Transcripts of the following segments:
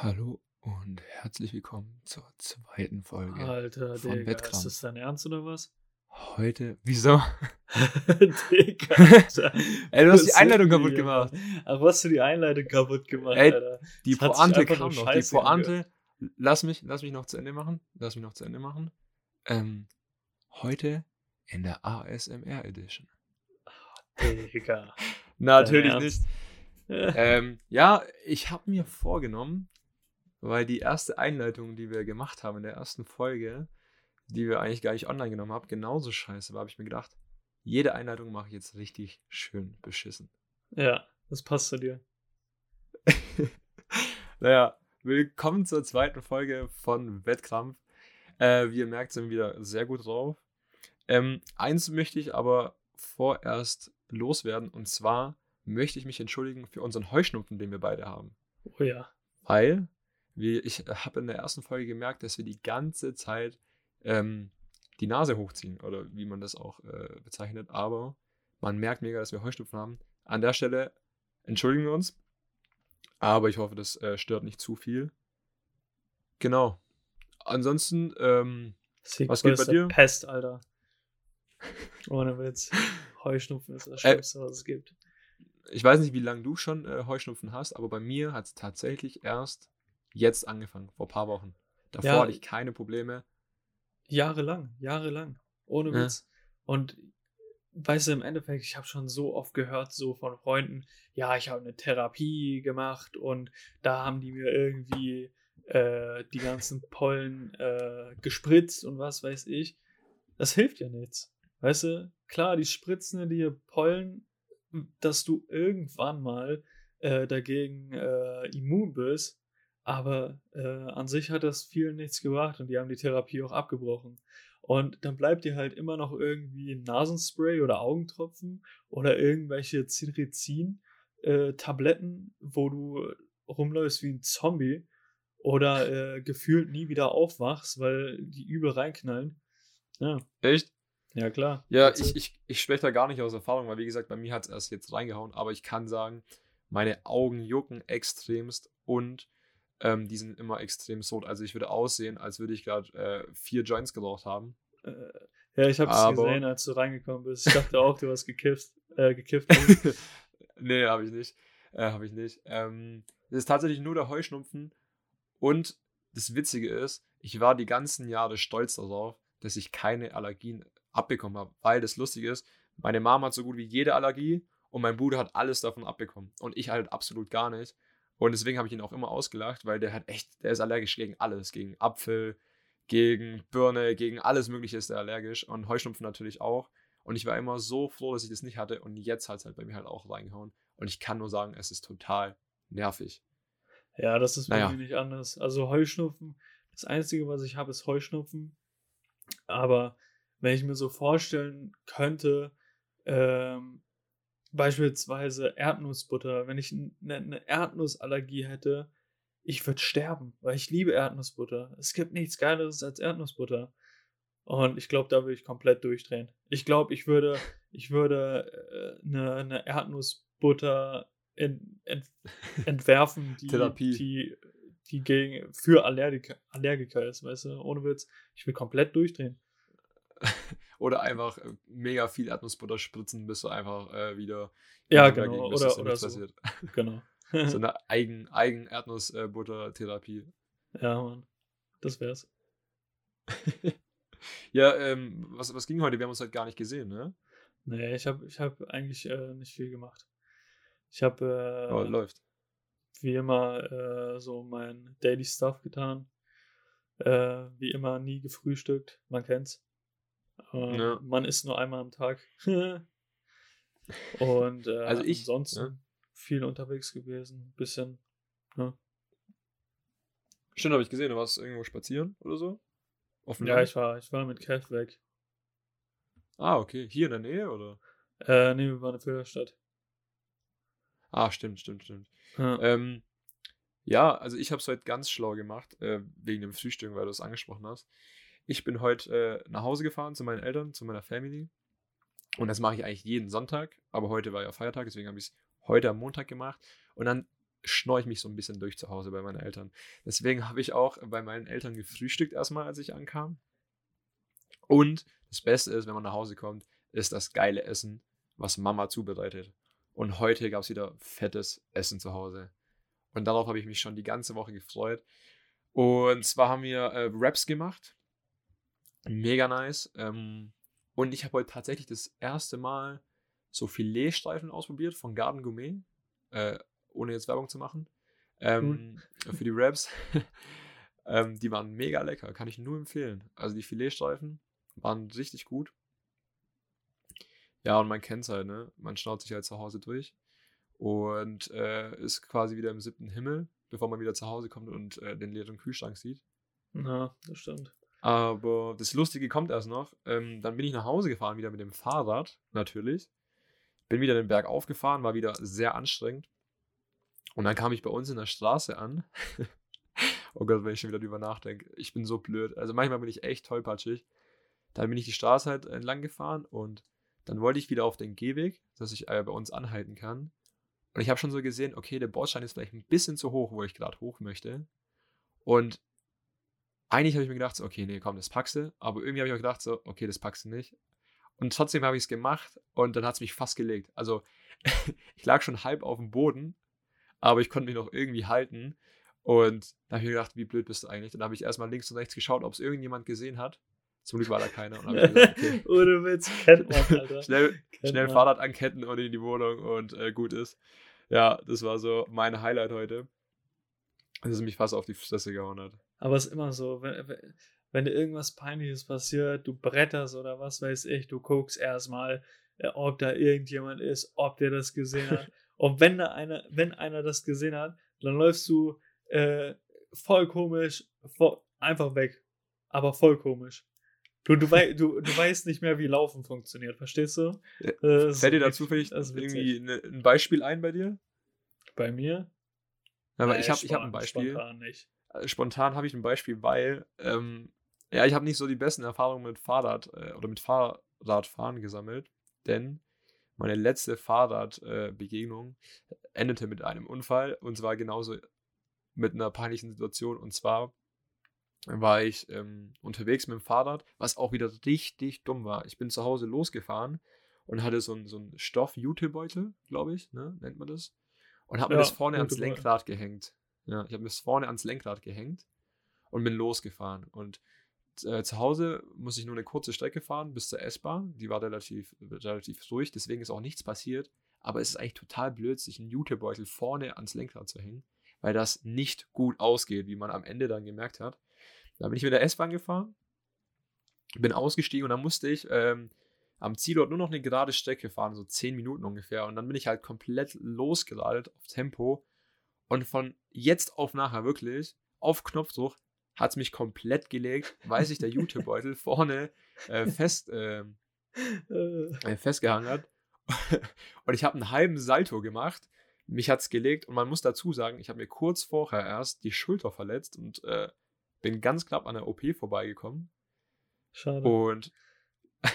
Hallo und herzlich willkommen zur zweiten Folge Alter, von Digga, ist Wettkampf. das dein Ernst oder was? Heute, wieso? Digga, Alter. Ey, du hast die Einleitung sind kaputt die, gemacht. Was hast du die Einleitung kaputt gemacht, Ey, Alter? Die Das Pointe kam noch. Die Pointe, lass mich, lass mich noch zu Ende machen. Lass mich noch zu Ende machen. Ähm, heute in der ASMR Edition. Digga. Natürlich nicht. Ähm, ja, ich habe mir vorgenommen, weil die erste Einleitung, die wir gemacht haben in der ersten Folge, die wir eigentlich gar nicht online genommen haben, genauso scheiße war, habe ich mir gedacht, jede Einleitung mache ich jetzt richtig schön beschissen. ja, das passt zu dir. Naja, willkommen zur zweiten Folge von Wettkampf. Äh, wie ihr merkt, sind wir wieder sehr gut drauf. Ähm, eins möchte ich aber vorerst loswerden und zwar möchte ich mich entschuldigen für unseren Heuschnupfen, den wir beide haben. Oh ja. Weil wir, ich habe in der ersten Folge gemerkt, dass wir die ganze Zeit ähm, die Nase hochziehen oder wie man das auch äh, bezeichnet. Aber man merkt mega, dass wir Heuschnupfen haben. An der Stelle entschuldigen wir uns. Aber ich hoffe, das äh, stört nicht zu viel. Genau. Ansonsten, ähm, Was geht bei dir? Pest, Alter. Ohne Witz. Heuschnupfen ist das Äh, Schlimmste, was es gibt. ich weiß nicht, wie lange du schon äh, Heuschnupfen hast, aber bei mir hat es tatsächlich erst jetzt angefangen, vor ein paar Wochen. Davor Ja. hatte ich keine Probleme. Jahrelang, jahrelang. Ohne Ja. Witz. Und weißt du, im Endeffekt, ich habe schon so oft gehört, so von Freunden, ja, ich habe eine Therapie gemacht und da haben die mir irgendwie äh, die ganzen Pollen äh, gespritzt und was weiß ich. Das hilft ja nichts. Weißt du, klar, die spritzen dir Pollen, dass du irgendwann mal äh, dagegen äh, immun bist. Aber äh, an sich hat das vielen nichts gebracht und die haben die Therapie auch abgebrochen. Und dann bleibt dir halt immer noch irgendwie ein Nasenspray oder Augentropfen oder irgendwelche Cetirizin-Tabletten, wo du rumläufst wie ein Zombie oder äh, gefühlt nie wieder aufwachst, weil die übel reinknallen. Ja, Echt? ja klar. Ja, That's ich, ich, ich spreche da gar nicht aus Erfahrung, weil wie gesagt, bei mir hat es erst jetzt reingehauen, aber ich kann sagen, meine Augen jucken extremst und ähm, die sind immer extrem rot. Also ich würde aussehen, als würde ich gerade äh, vier Joints geraucht haben. Äh, ja, ich habe es gesehen, als du reingekommen bist. Ich dachte auch, du hast gekifft. Äh, gekifft. nee, habe ich nicht. Äh, habe ich nicht. Ähm, das ist tatsächlich nur der Heuschnupfen. Und das Witzige ist, ich war die ganzen Jahre stolz darauf, dass ich keine Allergien abbekommen habe. Weil das Lustige ist, meine Mama hat so gut wie jede Allergie und mein Bruder hat alles davon abbekommen. Und ich halt absolut gar nicht. Und deswegen habe ich ihn auch immer ausgelacht, weil der hat echt, der ist allergisch gegen alles. Gegen Apfel, gegen Birne, gegen alles Mögliche ist er allergisch. Und Heuschnupfen natürlich auch. Und ich war immer so froh, dass ich das nicht hatte. Und jetzt hat es halt bei mir halt auch reingehauen. Und ich kann nur sagen, es ist total nervig. Ja, das ist Naja. mir nicht anders. Also Heuschnupfen, das Einzige, was ich habe, ist Heuschnupfen. Aber wenn ich mir so vorstellen könnte, ähm, beispielsweise Erdnussbutter, wenn ich eine, eine Erdnussallergie hätte, ich würde sterben, weil ich liebe Erdnussbutter. Es gibt nichts Geileres als Erdnussbutter. Und ich glaube, da würde ich komplett durchdrehen. Ich glaube, ich würde, ich würde äh, eine, eine Erdnussbutter in, ent, entwerfen, die, Therapie. die, die gegen, für Allergiker, Allergiker ist, weißt du, ohne Witz. Ich will komplett durchdrehen. Oder einfach äh, mega viel Erdnussbutter spritzen, bis du einfach äh, wieder. Ja, genau, dagegen oder- oder so. passiert. Genau. So eine eigen, eigen Erdnussbutter-Therapie. ja, Mann. Das wär's. ja, ähm, was, was ging heute? Wir haben uns halt gar nicht gesehen, ne? Nee, ich habe ich hab eigentlich äh, nicht viel gemacht. Ich habe äh, Aber läuft. wie immer äh, so mein Daily Stuff getan. Äh, wie immer nie gefrühstückt, man kennt's. Äh, Ja. Man isst nur einmal am Tag. Und äh, Also ich, ansonsten ja. viel unterwegs gewesen, bisschen. Ne? Stimmt, habe ich gesehen. Du warst irgendwo spazieren oder so? Dem Ja, Land? ich war, ich war mit Kev weg. Ah, okay. Hier in der Nähe, oder? Äh, nee, wir waren in Filderstadt. Ah, stimmt, stimmt, stimmt. Ja. Ähm, ja, also ich habe es heute ganz schlau gemacht, äh, wegen dem Frühstück, weil du es angesprochen hast. Ich bin heute äh, nach Hause gefahren zu meinen Eltern, zu meiner Family. Und das mache ich eigentlich jeden Sonntag. Aber heute war ja Feiertag, deswegen habe ich es heute am Montag gemacht. Und dann schnorre ich mich so ein bisschen durch zu Hause bei meinen Eltern. Deswegen habe ich auch bei meinen Eltern gefrühstückt erstmal, als ich ankam. Und das Beste ist, wenn man nach Hause kommt, ist das geile Essen, was Mama zubereitet. Und heute gab es wieder fettes Essen zu Hause. Und darauf habe ich mich schon die ganze Woche gefreut. Und zwar haben wir äh, Raps gemacht. Mega nice. Ähm, und ich habe heute tatsächlich das erste Mal so Filetstreifen ausprobiert von Garden Gourmet. Äh, ohne jetzt Werbung zu machen. Ähm, cool. Für die Raps. ähm, die waren mega lecker. Kann ich nur empfehlen. Also die Filetstreifen waren richtig gut. Ja, und man kennt es halt, ne? Man schaut sich halt zu Hause durch und äh, ist quasi wieder im siebten Himmel, bevor man wieder zu Hause kommt und äh, den leeren Kühlschrank sieht. Ja, das stimmt. Aber das Lustige kommt erst noch. Ähm, dann bin ich nach Hause gefahren, wieder mit dem Fahrrad, natürlich. Bin wieder den Berg aufgefahren, war wieder sehr anstrengend. Und dann kam ich bei uns in der Straße an. oh Gott, wenn ich schon wieder drüber nachdenke. Ich bin so blöd. Also manchmal bin ich echt tollpatschig. Dann bin ich die Straße halt entlang gefahren und dann wollte ich wieder auf den Gehweg, dass ich äh, bei uns anhalten kann. Und ich habe schon so gesehen, okay, der Bordstein ist vielleicht ein bisschen zu hoch, wo ich gerade hoch möchte. Und eigentlich habe ich mir gedacht, so, okay, nee, komm, das packst du. Aber irgendwie habe ich auch gedacht, so, okay, das packst du nicht. Und trotzdem habe ich es gemacht und dann hat es mich fast gelegt. Also ich lag schon halb auf dem Boden, aber ich konnte mich noch irgendwie halten. Und da habe ich mir gedacht, wie blöd bist du eigentlich? Dann habe ich erstmal links und rechts geschaut, ob es irgendjemand gesehen hat. Zum Glück war da keiner. Und gesagt, okay. Ohne Witz, kennt man, Alter. schnell kennt schnell man. Fahrrad anketten und in die Wohnung und äh, gut ist. Ja, das war so mein Highlight heute. Dass es mich fast auf die Fresse gehauen hat. Aber es ist immer so, wenn, wenn dir irgendwas Peinliches passiert, du bretterst oder was weiß ich, du guckst erstmal, äh, ob da irgendjemand ist, ob der das gesehen hat. und wenn da einer, wenn einer das gesehen hat, dann läufst du äh, voll komisch, voll, einfach weg. Aber voll komisch. Du, du, wei du, du weißt nicht mehr, wie Laufen funktioniert, verstehst du? Äh, Fällt dir da zufällig irgendwie ne, ein Beispiel ein bei dir? Bei mir? Aber nee, ich habe hab ein Beispiel. Spontan nicht. Äh, spontan habe ich ein Beispiel, weil ähm, ja, ich habe nicht so die besten Erfahrungen mit Fahrrad äh, oder mit Fahrradfahren gesammelt, denn meine letzte Fahrradbegegnung äh, endete mit einem Unfall und zwar genauso mit einer peinlichen Situation und zwar war ich ähm, unterwegs mit dem Fahrrad, was auch wieder richtig dumm war. Ich bin zu Hause losgefahren und hatte so einen so Stoff-Jutebeutel, glaube ich, ne, nennt man das. Und habe ja, mir das vorne ans Lenkrad gehängt. Ja, ich habe mir vorne ans Lenkrad gehängt und bin losgefahren. Und äh, zu Hause muss ich nur eine kurze Strecke fahren bis zur S-Bahn. Die war relativ, relativ ruhig, deswegen ist auch nichts passiert. Aber es ist eigentlich total blöd, sich einen Jutebeutel vorne ans Lenkrad zu hängen, weil das nicht gut ausgeht, wie man am Ende dann gemerkt hat. Da bin ich mit der S-Bahn gefahren, bin ausgestiegen und dann musste ich ähm, am Zielort nur noch eine gerade Strecke fahren, so 10 Minuten ungefähr. Und dann bin ich halt komplett losgeladet auf Tempo. Und von jetzt auf nachher wirklich, auf Knopfdruck, hat es mich komplett gelegt, weil sich der Jutebeutel vorne äh, fest, ähm, äh, festgehangen hat. und ich habe einen halben Salto gemacht. Mich hat es gelegt und man muss dazu sagen, ich habe mir kurz vorher erst die Schulter verletzt und äh, bin ganz knapp an der OP vorbeigekommen. Schade. Und,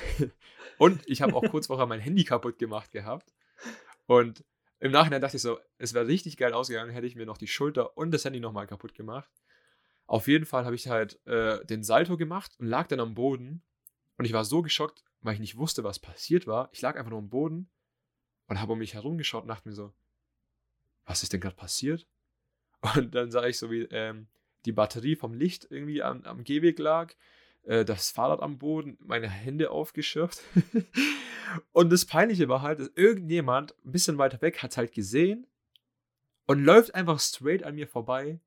und ich habe auch kurz vorher mein Handy kaputt gemacht gehabt. Und im Nachhinein dachte ich so, es wäre richtig geil ausgegangen, hätte ich mir noch die Schulter und das Handy nochmal kaputt gemacht. Auf jeden Fall habe ich halt äh, den Salto gemacht und lag dann am Boden. Und ich war so geschockt, weil ich nicht wusste, was passiert war. Ich lag einfach nur am Boden und habe um mich herum geschaut und dachte mir so, was ist denn gerade passiert? Und dann sah ich so, wie ähm, die Batterie vom Licht irgendwie am, am Gehweg lag, äh, das Fahrrad am Boden, meine Hände aufgeschürft. und das Peinliche war halt, dass irgendjemand ein bisschen weiter weg hat es halt gesehen und läuft einfach straight an mir vorbei.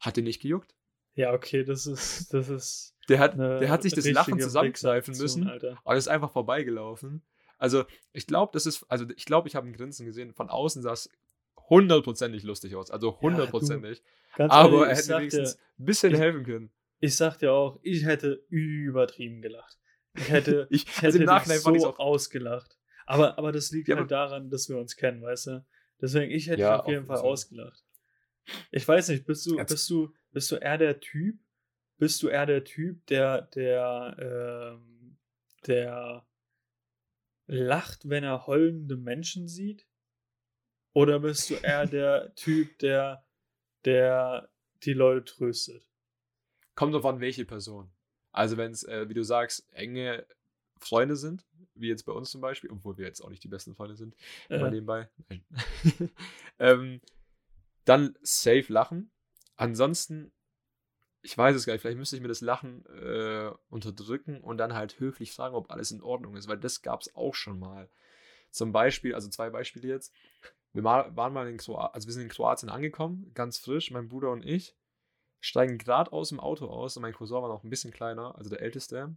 Hat den nicht gejuckt. Ja, okay, das ist, das ist. Der hat, der hat sich das Lachen zusammenkneifen müssen, Alter. aber ist einfach vorbeigelaufen. Also, ich glaube, das ist, also ich glaube, ich habe ein Grinsen gesehen. Von außen sah es hundertprozentig lustig aus. Also hundertprozentig. Ja, aber er hätte wenigstens ein bisschen ich, helfen können. Ich sag dir auch, ich hätte übertrieben gelacht. Ich hätte, ich, ich hätte also so auch ausgelacht. Aber, aber das liegt ja, halt daran, dass wir uns kennen, weißt du? Deswegen, ich hätte ja, auf jeden Fall ausgelacht. Ich weiß nicht, bist du, bist du, bist du eher der Typ, bist du eher der Typ, der, der, ähm, der lacht, wenn er heulende Menschen sieht? Oder bist du eher der Typ, der, der die Leute tröstet? Kommt drauf an, welche Person. Also wenn es, äh, wie du sagst, enge Freunde sind, wie jetzt bei uns zum Beispiel, obwohl wir jetzt auch nicht die besten Freunde sind, Ja. immer nebenbei. Nein. ähm, dann safe lachen. Ansonsten, ich weiß es gar nicht, vielleicht müsste ich mir das Lachen äh, unterdrücken und dann halt höflich fragen, ob alles in Ordnung ist, weil das gab es auch schon mal. Zum Beispiel, also zwei Beispiele jetzt. Wir waren mal in Kroatien, also wir sind in Kroatien angekommen, ganz frisch, mein Bruder und ich, steigen gerade aus dem Auto aus und mein Cousin war noch ein bisschen kleiner, also der Älteste,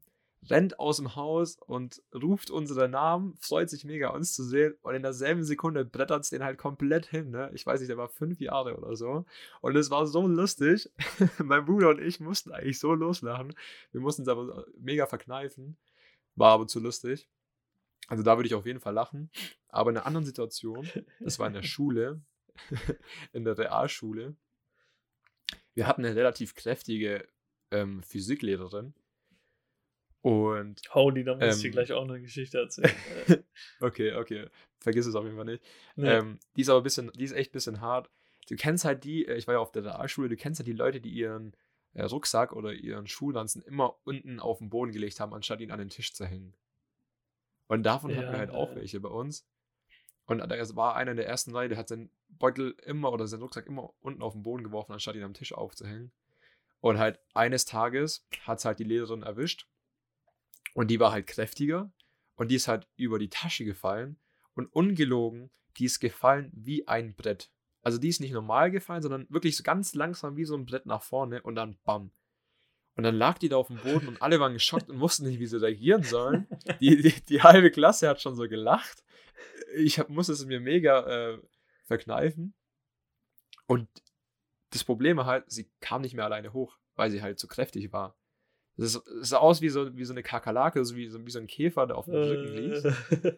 rennt aus dem Haus und ruft unsere Namen, freut sich mega, uns zu sehen und in derselben Sekunde brettert es den halt komplett hin, ne? Ich weiß nicht, der war fünf Jahre oder so und es war so lustig. mein Bruder und ich mussten eigentlich so loslachen. Wir mussten es aber mega verkneifen. War aber zu lustig. Also da würde ich auf jeden Fall lachen. Aber in einer anderen Situation, das war in der Schule, in der Realschule, wir hatten eine relativ kräftige ähm, Physiklehrerin. Und die, da muss ich dir Ähm. gleich auch eine Geschichte erzählen. Äh, okay, okay, vergiss es auf jeden Fall nicht. nee. Ähm, die ist aber ein bisschen, die ist echt ein bisschen hart. Du kennst halt die, äh, ich war ja auf der Realschule, du kennst halt die Leute, die ihren äh, Rucksack oder ihren Schulranzen immer unten auf den Boden gelegt haben, anstatt ihn an den Tisch zu hängen. Und davon hatten Ja, wir halt auch ja. welche bei uns. Und da war einer in der ersten Reihe, der hat seinen Beutel immer oder seinen Rucksack immer unten auf den Boden geworfen, anstatt ihn am Tisch aufzuhängen. Und halt eines Tages hat es halt die Lehrerin erwischt. Und die war halt kräftiger. Und die ist halt über die Tasche gefallen. Und ungelogen, die ist gefallen wie ein Brett. Also die ist nicht normal gefallen, sondern wirklich so ganz langsam wie so ein Brett nach vorne und dann bam. Und dann lag die da auf dem Boden und alle waren geschockt und wussten nicht, wie sie reagieren sollen. Die, die, die halbe Klasse hat schon so gelacht. Ich hab, musste es mir mega äh, verkneifen. Und das Problem war halt, sie kam nicht mehr alleine hoch, weil sie halt zu kräftig war. Es sah- aus wie so, wie so eine Kakerlake, so wie, so wie so ein Käfer, der auf dem Rücken liegt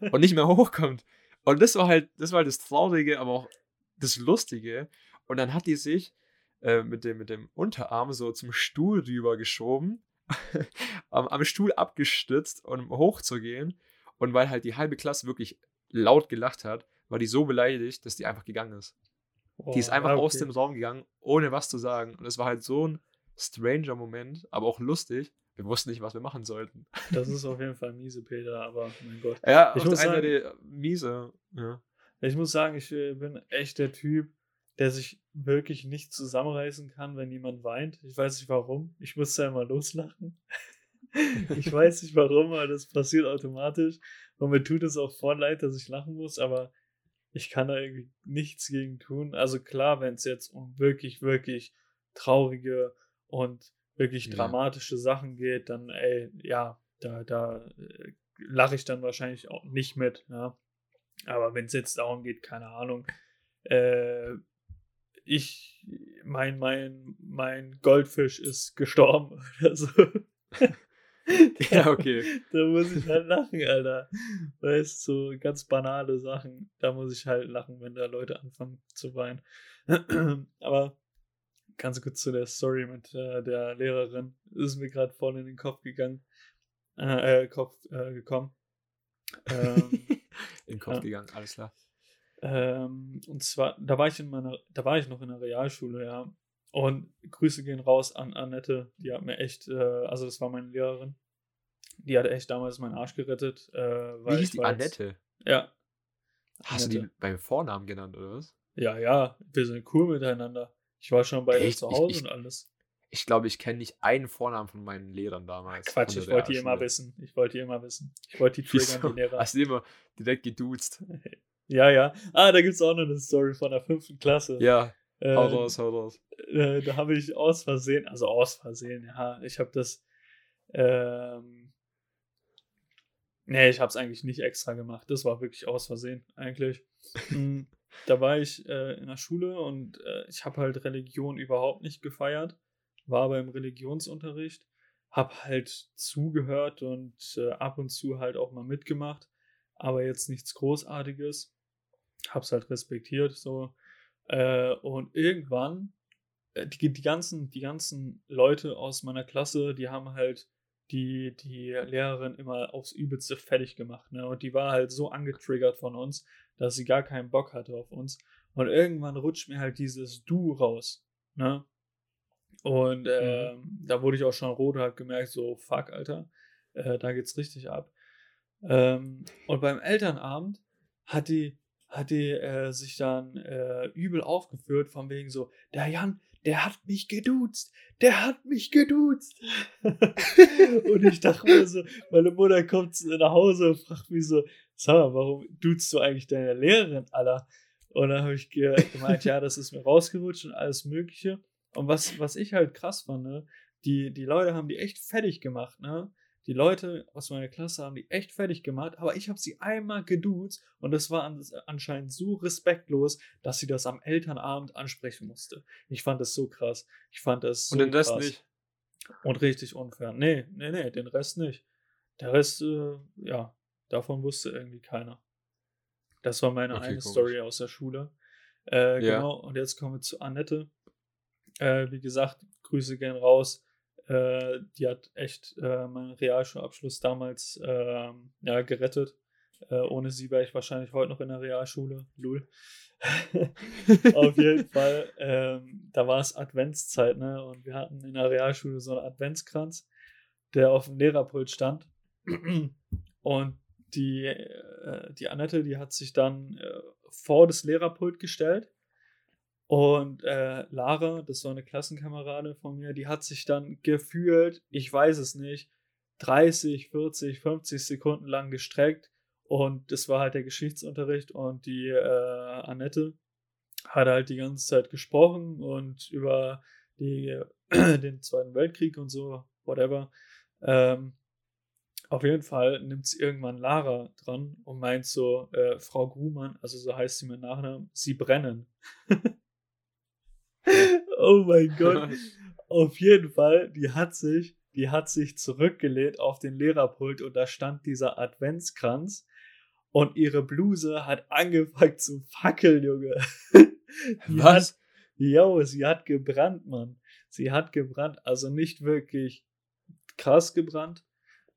Äh, und nicht mehr hochkommt. Und das war halt, das war halt das Traurige, aber auch das Lustige. Und dann hat die sich äh, mit, dem, mit dem Unterarm so zum Stuhl rüber geschoben, am, am Stuhl abgestützt, um hochzugehen. Und weil halt die halbe Klasse wirklich laut gelacht hat, war die so beleidigt, dass die einfach gegangen ist. Die ist einfach ja, aus okay. dem Raum gegangen, ohne was zu sagen. Und es war halt so ein stranger Moment, aber auch lustig. Wir wussten nicht, was wir machen sollten. Das ist auf jeden Fall miese, Peter, aber mein Gott. Ja, Ich auf muss der einen sagen- Seite miese. Ja. Ich muss sagen, ich äh, bin echt der Typ, der sich wirklich nicht zusammenreißen kann, wenn jemand weint. Ich weiß nicht warum. Ich muss da immer loslachen. ich weiß nicht warum, aber das passiert automatisch. Und mir tut es auch voll leid, dass ich lachen muss, aber ich kann da irgendwie nichts gegen tun. Also klar, wenn es jetzt um wirklich, wirklich traurige und wirklich Ja. dramatische Sachen geht, dann, ey, ja, da, da äh, lache ich dann wahrscheinlich auch nicht mit, ja. Aber wenn es jetzt darum geht, keine Ahnung, äh, ich, mein, mein, mein Goldfisch ist gestorben oder so. Ja, okay. Da muss ich halt lachen, Alter. Weißt du, so ganz banale Sachen. Da muss ich halt lachen, wenn da Leute anfangen zu weinen. Aber ganz kurz zu der Story mit äh, der Lehrerin. Ist mir gerade voll in den Kopf gegangen. Äh, äh Kopf äh, gekommen. Ähm, In den Kopf Ja. gegangen, alles klar. Ähm, und zwar, da war ich in meiner, da war ich noch in der Realschule, ja. Und Grüße gehen raus an Annette, die hat mir echt, äh, also das war meine Lehrerin, die hat echt damals meinen Arsch gerettet. Äh, Wie hieß ich die Annette? Ja, Hast du die Annette. beim Vornamen genannt, oder was? ja, ja, wir sind cool miteinander. Ich war schon bei ihr zu Ich- Hause ich- und alles. Ich glaube, ich kenne nicht einen Vornamen von meinen Lehrern damals. Quatsch, ich wollte die immer wissen. Ich wollte die immer wissen. Ich wollte die triggern, die Lehrer. Hast du immer direkt geduzt? Ja, ja. Ah, da gibt es auch noch eine Story von der fünften Klasse. Ja, Äh, hau raus, hau raus. äh, da habe ich aus Versehen, also aus Versehen, ja, ich habe das, ähm, nee, ich habe es eigentlich nicht extra gemacht, das war wirklich aus Versehen eigentlich. Mm, da war ich äh, in der Schule und äh, ich habe halt Religion überhaupt nicht gefeiert, war aber im Religionsunterricht, habe halt zugehört und äh, ab und zu halt auch mal mitgemacht, aber jetzt nichts Großartiges, hab's halt respektiert, so. Äh, und irgendwann, äh, die, die, ganzen, die ganzen Leute aus meiner Klasse, die haben halt die, die Lehrerin immer aufs Übelste fertig gemacht. Ne? Und die war halt so angetriggert von uns, dass sie gar keinen Bock hatte auf uns. Und irgendwann rutscht mir halt dieses Du raus. Ne? Und äh, mhm. da wurde ich auch schon rot und hab gemerkt, so, fuck, Alter, äh, da geht's richtig ab. Ähm, und beim Elternabend hat die, hat die äh, sich dann äh, übel aufgeführt, von wegen so, der Jan, der hat mich geduzt, der hat mich geduzt. und ich dachte mir so, meine Mutter kommt nach Hause und fragt mich so, sag mal, warum duzt du eigentlich deine Lehrerin, Alter? Und dann habe ich gemeint, ja, das ist mir rausgerutscht und alles Mögliche. Und was, was ich halt krass fand, ne, die, die Leute haben die echt fertig gemacht, ne? Die Leute aus meiner Klasse haben die echt fertig gemacht, aber ich habe sie einmal geduzt und das war anscheinend so respektlos, dass sie das am Elternabend ansprechen musste. Ich fand das so krass. Ich fand das so Und den Rest nicht? Und richtig unfair. Nee, nee, nee, den Rest nicht. Der Rest, äh, ja, davon wusste irgendwie keiner. Das war meine okay, eine komisch. Story aus der Schule. Äh, ja. Genau, und jetzt kommen wir zu Annette. Äh, wie gesagt, Grüße gehen raus. Äh, die hat echt äh, meinen Realschulabschluss damals ähm, ja, gerettet. Äh, ohne sie wäre ich wahrscheinlich heute noch in der Realschule. Lul. Auf jeden Fall. Ähm, da war es Adventszeit, ne? Und wir hatten in der Realschule so einen Adventskranz, der auf dem Lehrerpult stand. Und die, äh, die Annette, die hat sich dann äh, vor das Lehrerpult gestellt und äh, Lara, das war eine Klassenkamerade von mir, die hat sich dann gefühlt, ich weiß es nicht, 30, 40, 50 Sekunden lang gestreckt. Und das war halt der Geschichtsunterricht und die äh, Annette hat halt die ganze Zeit gesprochen und über die, den Zweiten Weltkrieg und so, whatever. Ähm, auf jeden Fall nimmt sie irgendwann Lara dran und meint so, äh, Frau Grumann, also so heißt sie mit Nachnamen, sie brennen. oh mein Gott. Auf jeden Fall, die hat sich, die hat sich zurückgelehnt auf den Lehrerpult und da stand dieser Adventskranz und ihre Bluse hat angefangen zu fackeln, Junge. Was? Hat, jo, sie hat gebrannt, Mann. Sie hat gebrannt, also nicht wirklich krass gebrannt,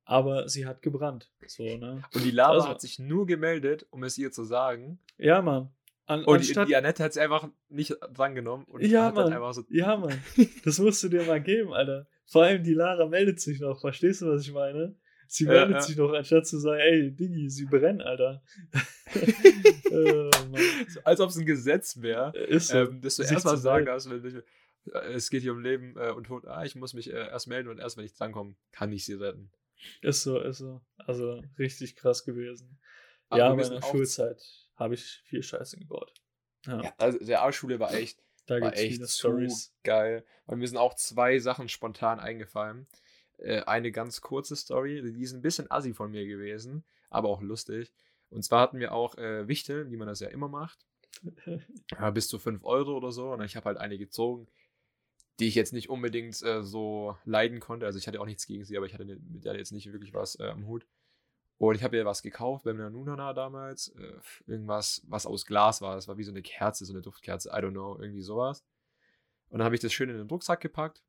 aber sie hat gebrannt. So, ne? Und die Lava also, hat sich nur gemeldet, um es ihr zu sagen. Ja, Mann. An, und anstatt, die, Annette hat es einfach nicht drangenommen und ja, hat Mann. dann einfach so. Ja, Mann. Das musst du dir mal geben, Alter. Vor allem die Lara meldet sich noch. Verstehst du, was ich meine? Sie meldet ja, ja. sich noch, anstatt zu sagen, ey, Diggi, sie brennt, Alter. so, als ob es ein Gesetz wäre, so. ähm, dass du erst mal sagen darfst, wenn ich, äh, es geht hier um Leben äh, und Tod. Ah, ich muss mich äh, erst melden und erst, wenn ich drankomme, kann ich sie retten. Ist so, ist so. Also richtig krass gewesen. Aber ja, meine Schulzeit habe ich viel Scheiße gebaut. Ja. ja also der A-Schule war echt, da war echt so Stories. geil. Und mir sind auch zwei Sachen spontan eingefallen. Äh, eine ganz kurze Story, die ist ein bisschen assi von mir gewesen, aber auch lustig. Und zwar hatten wir auch äh, Wichteln, wie man das ja immer macht. ja, bis zu 5 Euro oder so. Und ich habe halt eine gezogen, die ich jetzt nicht unbedingt äh, so leiden konnte. Also ich hatte auch nichts gegen sie, aber ich hatte mit der jetzt nicht wirklich was äh, am Hut. Und ich habe ihr was gekauft bei einer Nunana damals. Äh, irgendwas, was aus Glas war. Das war wie so eine Kerze, so eine Duftkerze. I don't know, irgendwie sowas. Und dann habe ich das schön in den Rucksack gepackt.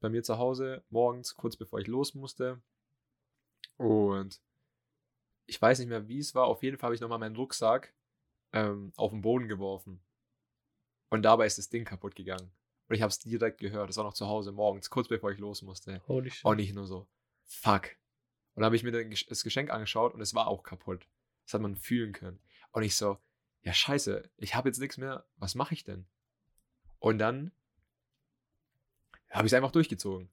Bei mir zu Hause, morgens, kurz bevor ich los musste. Und ich weiß nicht mehr, wie es war. Auf jeden Fall habe ich nochmal meinen Rucksack ähm, auf den Boden geworfen. Und dabei ist das Ding kaputt gegangen. Und ich habe es direkt gehört. Das war noch zu Hause morgens, kurz bevor ich los musste. Holy shit. Und nicht nur so, fuck, und dann habe ich mir das Geschenk angeschaut und es war auch kaputt. Das hat man fühlen können. Und ich so, ja scheiße, ich habe jetzt nichts mehr, was mache ich denn? Und dann habe ich es einfach durchgezogen.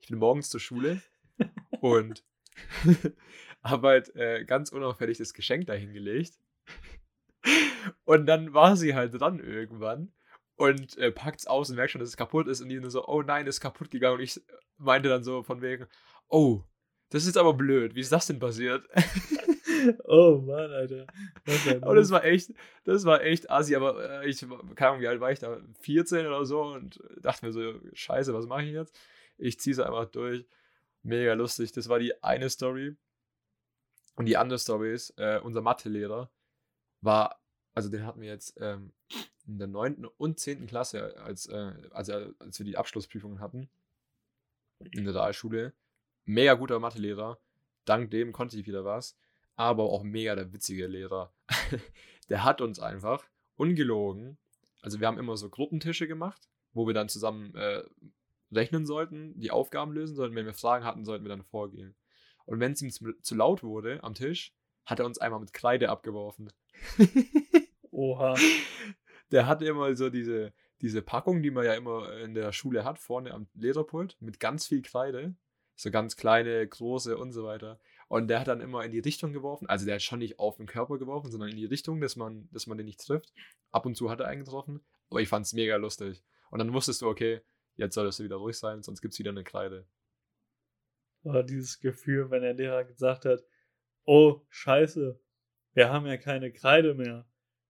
Ich bin morgens zur Schule und habe halt äh, ganz unauffällig das Geschenk dahingelegt. Und dann war sie halt dran irgendwann und äh, packt es aus und merkt schon, dass es kaputt ist. Und die nur so, oh nein, ist kaputt gegangen. Und ich meinte dann so von wegen, oh, das ist aber blöd. Wie ist das denn passiert? oh Mann, Alter. Aber das war echt, das war echt assi, aber äh, ich, keine Ahnung, wie alt war ich da? 14 oder so und dachte mir so, scheiße, was mache ich jetzt? Ich ziehe es einfach durch. Mega lustig. Das war die eine Story. Und die andere Story ist, äh, unser Mathelehrer war, also den hatten wir jetzt ähm, in der 9. und 10. Klasse, als, äh, als, als wir die Abschlussprüfungen hatten, in der Realschule mega guter Mathelehrer. Dank dem konnte ich wieder was. Aber auch mega der witzige Lehrer. der hat uns einfach ungelogen. Also wir haben immer so Gruppentische gemacht, wo wir dann zusammen äh, rechnen sollten, die Aufgaben lösen sollten. Wenn wir Fragen hatten, sollten wir dann vorgehen. Und wenn es ihm zu, zu laut wurde am Tisch, hat er uns einmal mit Kreide abgeworfen. Oha. Der hatte immer so diese, diese Packung, die man ja immer in der Schule hat, vorne am Leserpult, mit ganz viel Kreide. So ganz kleine, große und so weiter. Und der hat dann immer in die Richtung geworfen. Also der hat schon nicht auf den Körper geworfen, sondern in die Richtung, dass man, dass man den nicht trifft. Ab und zu hat er einen getroffen. Aber ich fand es mega lustig. Und dann wusstest du, okay, jetzt solltest du wieder ruhig sein, sonst gibt es wieder eine Kreide. Oder dieses Gefühl, wenn der Lehrer gesagt hat, oh, scheiße, wir haben ja keine Kreide mehr.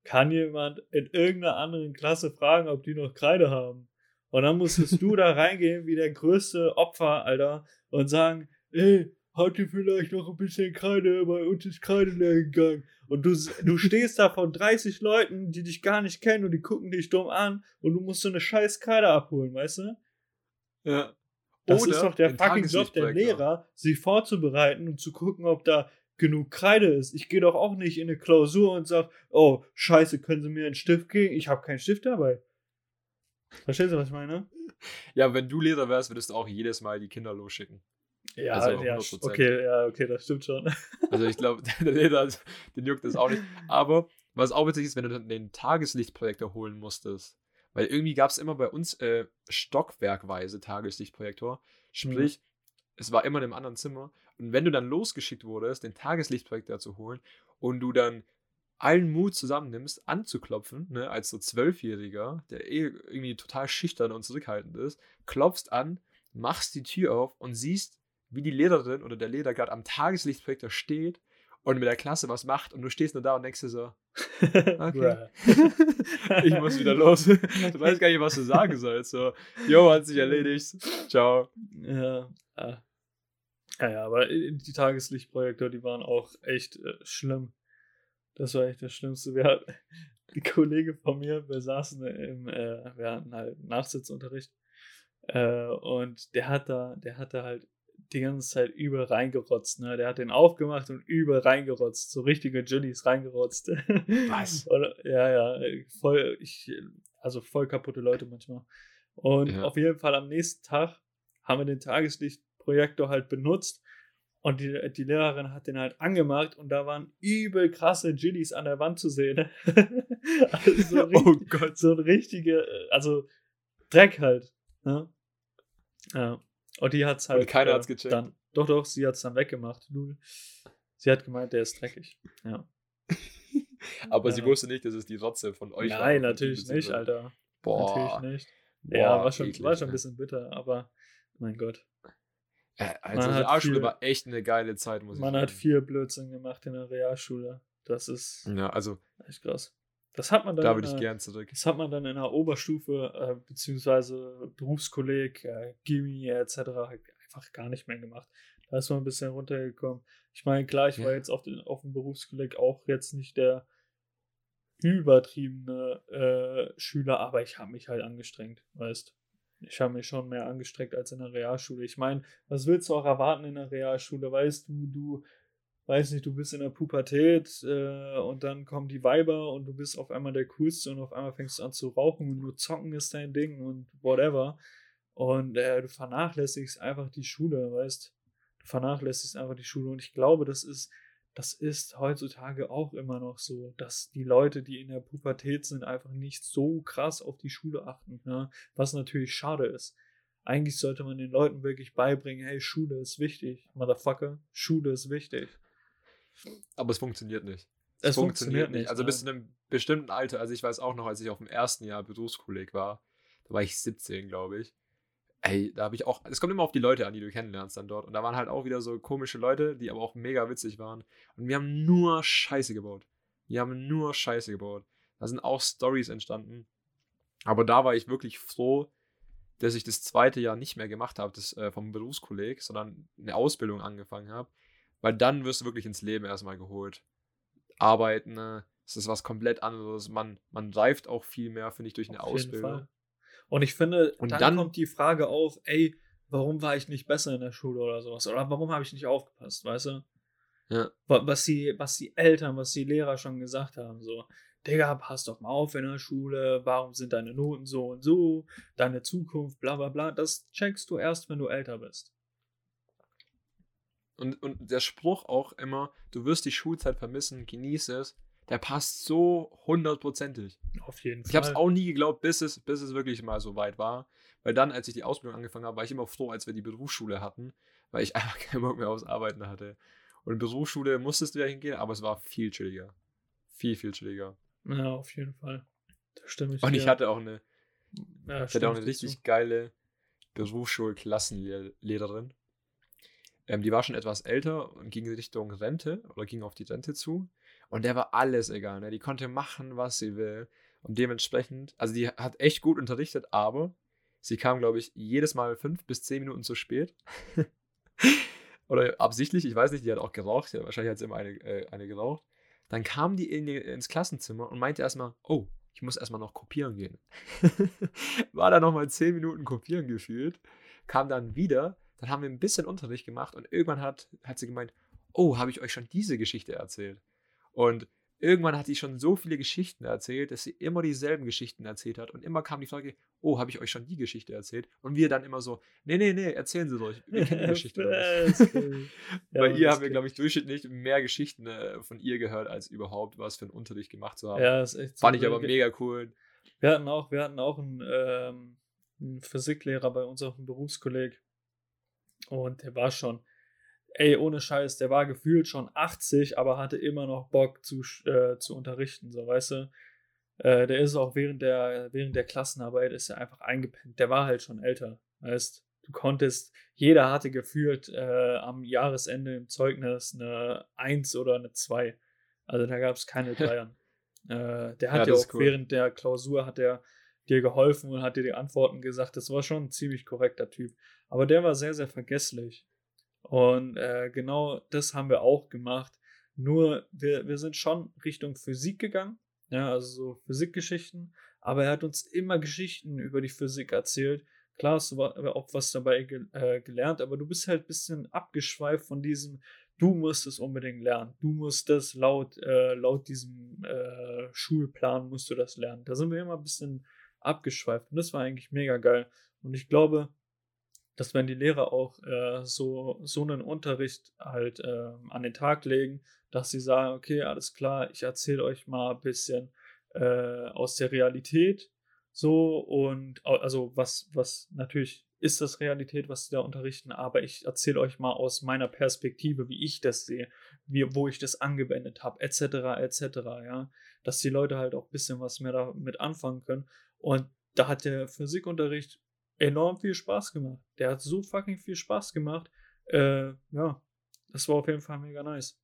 Kann jemand in irgendeiner anderen Klasse fragen, ob die noch Kreide haben? Und dann musstest du da reingehen wie der größte Opfer, Alter, und sagen, ey, ihr vielleicht noch ein bisschen Kreide? Bei uns ist Kreide leer gegangen. Und du, du stehst da von 30 Leuten, die dich gar nicht kennen und die gucken dich dumm an und du musst so eine scheiß Kreide abholen, weißt du? Ja. Das Oder ist doch der fucking Job der. Lehrer, sich vorzubereiten und zu gucken, ob da genug Kreide ist. Ich gehe doch auch nicht in eine Klausur und sag, oh, scheiße, können Sie mir einen Stift geben? Ich habe keinen Stift dabei. Verstehst du, was ich meine? Ja, wenn du Lehrer wärst, würdest du auch jedes Mal die Kinder losschicken. Ja, Also ja 100%. okay, ja, okay, das stimmt schon. Also ich glaube, der Lehrer, den juckt das auch nicht. Aber was auch witzig ist, wenn du dann den Tageslichtprojektor holen musstest. Weil irgendwie gab es immer bei uns äh, stockwerkweise Tageslichtprojektor. Sprich, es war immer in einem anderen Zimmer. Und wenn du dann losgeschickt wurdest, den Tageslichtprojektor zu holen und du dann allen Mut zusammennimmst, anzuklopfen, ne, als so Zwölfjähriger, der eh irgendwie total schüchtern und zurückhaltend ist, klopfst an, machst die Tür auf und siehst, wie die Lehrerin oder der Lehrer gerade am Tageslichtprojektor steht und mit der Klasse was macht und du stehst nur da und denkst dir so, Okay. ich muss wieder los. Du weißt gar nicht, was du sagen sollst. So, jo, hat sich erledigt. Ciao. Ja, ah. ja, ja, aber die Tageslichtprojektor, die waren auch echt äh, schlimm. Das war echt das Schlimmste. Wir hatten, die Kollege von mir, wir saßen im, äh, wir hatten halt Nachsitzunterricht äh, und der hat da, der hatte halt die ganze Zeit übel reingerotzt, ne? Der hat den aufgemacht und übel reingerotzt, so richtige Jillies reingerotzt. Was? Und, ja, ja, voll, ich, also voll kaputte Leute manchmal. Und Ja. auf jeden Fall am nächsten Tag haben wir den Tageslichtprojektor halt benutzt und die, die Lehrerin hat den halt angemacht und da waren übel krasse Jillies an der Wand zu sehen. also so, Oh richtig, Gott. so ein richtige, äh, also Dreck halt. Ne? Ja. Und die hat's halt. keiner hat's gecheckt? Dann, doch, doch, sie hat's dann weggemacht. Null. Sie hat gemeint, der ist dreckig. Ja. Aber sie Ja. wusste nicht, dass es die Rotze von euch war. Nein, natürlich nicht, beziehungsweise- Alter. Boah. Natürlich nicht. boah, ja, war schon, eklig, war schon ein ne? bisschen bitter, aber mein Gott. Äh, Also, Man Realschule viel- war echt eine geile Zeit, muss ich Man sagen. hat viel Blödsinn gemacht in der Realschule. Das ist Ja, also, echt krass. Das hat man dann, da würde ich äh, gern zurück. das hat man dann in der Oberstufe, äh, beziehungsweise Berufskolleg, äh, Gimmi etc. halt einfach gar nicht mehr gemacht. Da ist man ein bisschen runtergekommen. Ich meine, klar, ich war Ja. jetzt auf, den, auf dem Berufskolleg auch jetzt nicht der übertriebene äh, Schüler, aber ich habe mich halt angestrengt, weißt Ich habe mich schon mehr angestrengt als in der Realschule. Ich meine, was willst du auch erwarten in der Realschule? Weißt du, du, weiß nicht, du bist in der Pubertät äh, und dann kommen die Weiber und du bist auf einmal der Coolste und auf einmal fängst du an zu rauchen und nur zocken ist dein Ding und whatever. Und äh, du vernachlässigst einfach die Schule, weißt du? vernachlässigst einfach die Schule und ich glaube, das ist das ist heutzutage auch immer noch so, dass die Leute, die in der Pubertät sind, einfach nicht so krass auf die Schule achten, ne? was natürlich schade ist. Eigentlich sollte man den Leuten wirklich beibringen, hey, Schule ist wichtig, Motherfucker, Schule ist wichtig. Aber es funktioniert nicht. Es funktioniert nicht, Also bis nein. zu einem bestimmten Alter, also ich weiß auch noch, als ich auf dem ersten Jahr Berufskolleg war, da war ich 17, glaube ich. Ey, da habe ich auch, es kommt immer auf die Leute an, die du kennenlernst dann dort. Und da waren halt auch wieder so komische Leute, die aber auch mega witzig waren. Und wir haben nur Scheiße gebaut. Wir haben nur Scheiße gebaut. Da sind auch Stories entstanden. Aber da war ich wirklich froh, dass ich das zweite Jahr nicht mehr gemacht habe, das äh, vom Berufskolleg, sondern eine Ausbildung angefangen habe. Weil dann wirst du wirklich ins Leben erstmal geholt. Arbeiten, ne, das ist was komplett anderes. Man, man reift auch viel mehr, finde ich, durch eine Ausbildung. Fall. Und ich finde, Und dann, dann- kommt die Frage auf, ey, warum war ich nicht besser in der Schule oder sowas? Oder warum habe ich nicht aufgepasst, weißt du? Ja. Was die, was die Eltern, was die Lehrer schon gesagt haben, so, Digga, pass doch mal auf in der Schule, warum sind deine Noten so und so, deine Zukunft, bla bla bla, das checkst du erst, wenn du älter bist. Und, und der Spruch auch immer, du wirst die Schulzeit vermissen, genieße es, der passt so hundertprozentig. Auf jeden Ich habe Fall. es auch nie geglaubt, bis es, bis es wirklich mal so weit war. Weil dann, als ich die Ausbildung angefangen habe, war ich immer froh, als wir die Berufsschule hatten, weil ich einfach keinen Bock mehr aufs Arbeiten hatte. Und in Berufsschule musstest du ja hingehen, aber es war viel chilliger. Viel, viel chilliger. Ja, auf jeden Fall. Da stimme ich Und ich hatte auch eine, ja, ich hatte auch eine richtig zu. geile Berufsschulklassenlehrerin. Ähm, die war schon etwas älter und ging Richtung Rente oder ging auf die Rente zu. Und der war alles egal. Ne? Die konnte machen, was sie will. Und dementsprechend, also die hat echt gut unterrichtet, aber sie kam, glaube ich, jedes Mal fünf bis zehn Minuten zu spät. oder absichtlich, ich weiß nicht, die hat auch geraucht. Ja, wahrscheinlich hat sie immer eine, äh, eine geraucht. Dann kam die in die ins Klassenzimmer und meinte erstmal, oh, ich muss erstmal noch kopieren gehen. War da nochmal zehn Minuten kopieren gefühlt, kam dann wieder, dann haben wir ein bisschen Unterricht gemacht und irgendwann hat, hat sie gemeint, oh, habe ich euch schon diese Geschichte erzählt? Und irgendwann hat die schon so viele Geschichten erzählt, dass sie immer dieselben Geschichten erzählt hat und immer kam die Frage, oh, habe ich euch schon die Geschichte erzählt? Und wir dann immer so, nee, nee, nee, erzählen Sie doch, wir kennen die Geschichte noch nicht. Ja, Bei Mann, ihr haben wir, glaube ich, durchschnittlich mehr Geschichten äh, von ihr gehört, als überhaupt was für einen Unterricht gemacht zu haben. Ja, ist echt so. Fand ich aber mega cool. Wir hatten auch, wir hatten auch einen, ähm, einen Physiklehrer bei uns auf dem Berufskolleg. Und der war schon, ey, ohne Scheiß, der war gefühlt schon 80, aber hatte immer noch Bock zu, äh, zu unterrichten, so weißt du. Äh, der ist auch während der, während der Klassenarbeit ist er einfach eingepennt. Der war halt schon älter. Heißt, du konntest, jeder hatte gefühlt äh, am Jahresende im Zeugnis eine 1 oder eine 2. Also da gab es keine Dreiern. äh, der hat Ja, auch cool. während der Klausur hat er dir geholfen und hat dir die Antworten gesagt. Das war schon ein ziemlich korrekter Typ. Aber der war sehr, sehr vergesslich. Und äh, genau das haben wir auch gemacht. Nur wir, wir sind schon Richtung Physik gegangen. Ja, also so Physikgeschichten. Aber er hat uns immer Geschichten über die Physik erzählt. Klar hast du wa- auch was dabei ge äh, gelernt, aber du bist halt ein bisschen abgeschweift von diesem, du musst es unbedingt lernen. Du musst das laut, äh, laut diesem äh, Schulplan musst du das lernen. Da sind wir immer ein bisschen abgeschweift. Und das war eigentlich mega geil. Und ich glaube, dass wenn die Lehrer auch äh, so, so einen Unterricht halt ähm, an den Tag legen, dass sie sagen, okay, alles klar, ich erzähle euch mal ein bisschen äh, aus der Realität so und also was, was natürlich ist das Realität, was sie da unterrichten, aber ich erzähle euch mal aus meiner Perspektive, wie ich das sehe, wie, wo ich das angewendet habe, etc., etc., ja, dass die Leute halt auch ein bisschen was mehr damit anfangen können und da hat der Physikunterricht enorm viel Spaß gemacht. Der hat so fucking viel Spaß gemacht. Äh, ja, das war auf jeden Fall mega nice.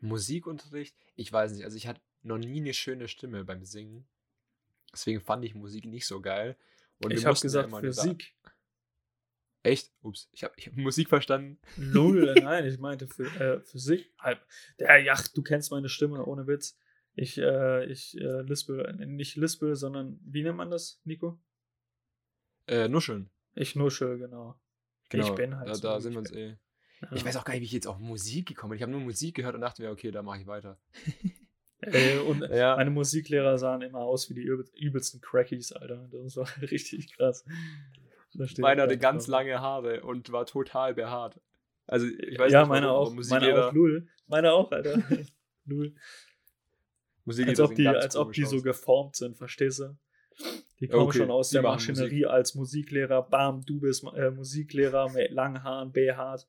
Musikunterricht, ich weiß nicht, also ich hatte noch nie eine schöne Stimme beim Singen. Deswegen fand ich Musik nicht so geil. Und ich habe ja gesagt Sa- Physik. Echt? Ups, ich habe hab Musik verstanden. Null, nein, ich meinte für, äh, Physik. Halb. Der, ja, du kennst meine Stimme, ohne Witz. Ich, äh, ich äh, lispel, äh, nicht lispel, sondern wie nennt man das, Nico? Äh, Nuscheln. Ich nuschel, genau. Genau, Ich bin halt da, so, da sind wir uns eh. Ja. Ich weiß auch gar nicht, wie ich jetzt auf Musik gekommen bin. Ich habe nur Musik gehört und dachte mir, okay, da mache ich weiter. Äh, und Ja. meine Musiklehrer sahen immer aus wie die übel, übelsten Crackies, Alter. Das war richtig krass. Meiner hatte ganz nicht. lange Haare und war total behaart. Also, ich weiß ja, nicht, meine warum, auch. Meine auch, Lul. Meine auch, Alter. Lul. Musiklehrer Als ob die, als ob die so geformt sind, verstehst du? Die kommen Okay, schon aus der Maschinerie als Musiklehrer. Bam, du bist äh, Musiklehrer mit langen Haaren, behaart,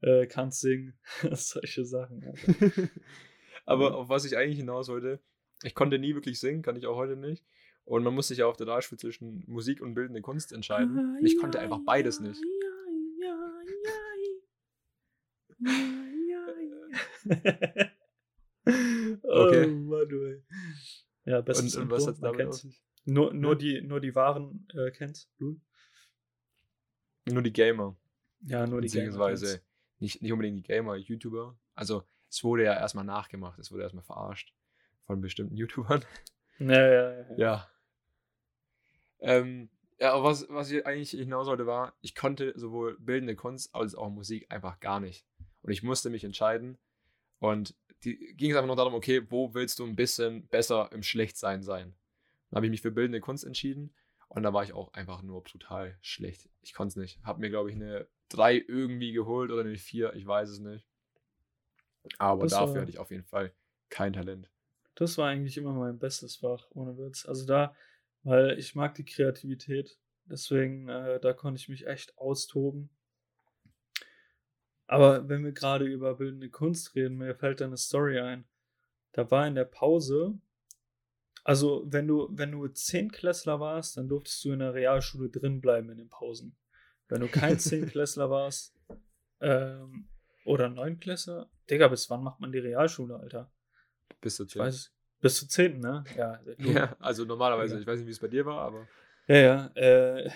äh, kannst singen. Solche Sachen. Aber Mhm. auf was ich eigentlich hinaus wollte, ich konnte nie wirklich singen, kann ich auch heute nicht. Und man muss sich ja auf der Realschule zwischen Musik und bildende Kunst entscheiden. Ich konnte einfach beides nicht. okay. Oh Mann, du, ey. Ja, bestes Und, und was Intro, hat man damit auf sich? Nur, nur, Ja. die, nur die Waren äh, kennst du? Nur die Gamer. Ja, nur die Gamer beziehungsweise nicht, nicht unbedingt die Gamer, YouTuber. Also es wurde ja erstmal nachgemacht, es wurde erstmal verarscht von bestimmten YouTubern. Ja, ja, ja. Ja. Ähm, Ja, aber was, was ich eigentlich hinaus wollte, war, ich konnte sowohl bildende Kunst als auch Musik einfach gar nicht. Und ich musste mich entscheiden. Und die ging es einfach nur darum, okay, wo willst du ein bisschen besser im Schlechtsein sein? Dann habe ich mich für bildende Kunst entschieden. Und da war ich auch einfach nur total schlecht. Ich konnte es nicht. Habe mir, glaube ich, eine 3 irgendwie geholt oder eine 4, ich weiß es nicht. Aber Das dafür war- hatte ich auf jeden Fall kein Talent. Das war eigentlich immer mein bestes Fach, ohne Witz. Also da, weil ich mag die Kreativität. Deswegen, äh, da konnte ich mich echt austoben. Aber wenn wir gerade über bildende Kunst reden, mir fällt da eine Story ein. Da war in der Pause, also wenn du, wenn du Zehntklässler warst, dann durftest du in der Realschule drin bleiben in den Pausen. Wenn du kein Zehntklässler warst, ähm, oder Neunklässler, Digga, bis wann macht man die Realschule, Alter? Bis zu Ich 10. weiß, bis zu 10, ne? Ja, Ja, also normalerweise, Ja. ich weiß nicht, wie es bei dir war, aber. ja, ja. Äh,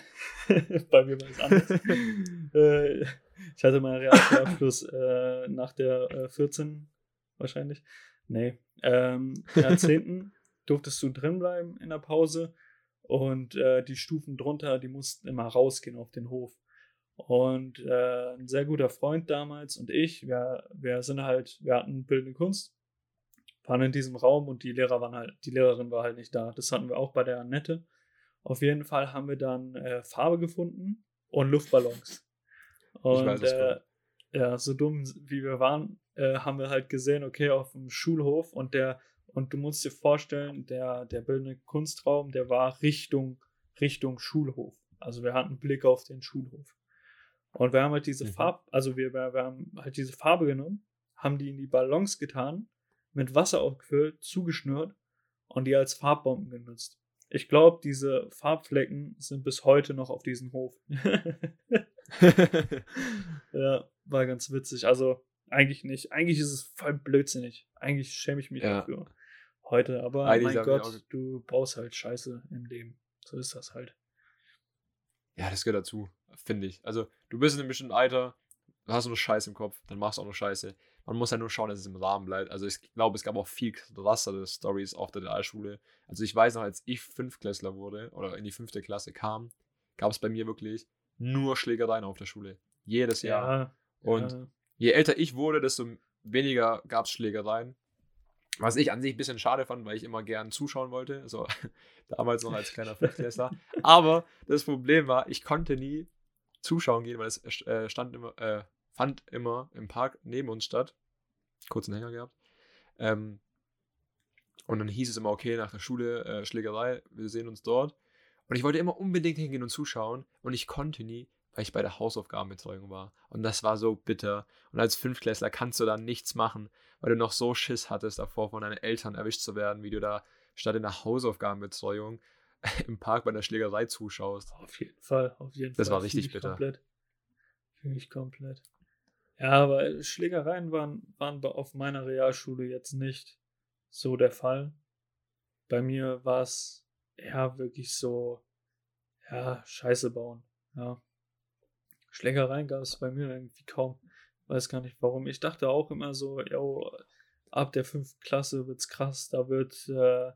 bei mir war es anders. äh, ich hatte meinen Realschulabschluss äh, nach der äh, 14 wahrscheinlich. Nee. Ähm, in der 10. durftest du drin bleiben in der Pause und äh, die Stufen drunter, die mussten immer rausgehen auf den Hof. Und äh, ein sehr guter Freund damals und ich, wir, wir sind halt, wir hatten bildende Kunst, waren in diesem Raum und die Lehrer waren halt, die Lehrerin war halt nicht da. Das hatten wir auch bei der Annette. Auf jeden Fall haben wir dann äh, Farbe gefunden und Luftballons. Und weiß, was äh, ja, so dumm wie wir waren, äh, haben wir halt gesehen, okay, auf dem Schulhof und der, und du musst dir vorstellen, der, der bildende Kunstraum, der war Richtung, Richtung Schulhof. Also wir hatten einen Blick auf den Schulhof. Und wir haben halt diese Mhm. Farbe, also wir, wir, wir haben halt diese Farbe genommen, haben die in die Ballons getan, mit Wasser aufgefüllt, zugeschnürt und die als Farbbomben genutzt. Ich glaube, diese Farbflecken sind bis heute noch auf diesem Hof. ja, war ganz witzig. Also eigentlich nicht. Eigentlich ist es voll blödsinnig. Eigentlich schäme ich mich Ja. dafür heute. Aber Eigentlich mein Gott, auch- du brauchst halt Scheiße im Leben. So ist das halt. ja, das gehört dazu, finde ich. Also, du bist in einem bestimmten Alter, du hast nur Scheiße im Kopf, dann machst du auch nur Scheiße. Man muss ja nur schauen, dass es im Rahmen bleibt. Also, ich glaube, es gab auch viel krassere Stories auf der Realschule. Also, ich weiß noch, als ich Fünftklässler wurde oder in die fünfte Klasse kam, gab es bei mir wirklich nur Schlägereien auf der Schule. Jedes Jahr. Ja. Und ja. je älter ich wurde, desto weniger gab es Schlägereien. Was ich an sich ein bisschen schade fand, weil ich immer gern zuschauen wollte. Also damals noch als kleiner Fünftklässler. Aber das Problem war, ich konnte nie zuschauen gehen, weil es äh, stand immer, äh, fand immer im Park neben uns statt. Kurzen Hänger gehabt. Ähm, und dann hieß es immer, okay, nach der Schule äh, Schlägerei, wir sehen uns dort. Und ich wollte immer unbedingt hingehen und zuschauen. Und ich konnte nie, weil ich bei der Hausaufgabenbetreuung war. Und das war so bitter. Und als Fünftklässler kannst du da nichts machen, weil du noch so Schiss hattest davor, von deinen Eltern erwischt zu werden, wie du da statt in der Hausaufgabenbetreuung im Park bei der Schlägerei zuschaust. Auf jeden Fall, auf jeden Das Fall. war richtig bitter. Komplett. Fühl ich komplett. Ja, aber Schlägereien waren, waren auf meiner Realschule jetzt nicht so der Fall. Bei mir war es eher wirklich so, ja, Scheiße bauen. Ja. Schlägereien gab es bei mir irgendwie kaum. Weiß gar nicht warum. Ich dachte auch immer so, yo, ab der fünften Klasse wird's krass. Da wird äh,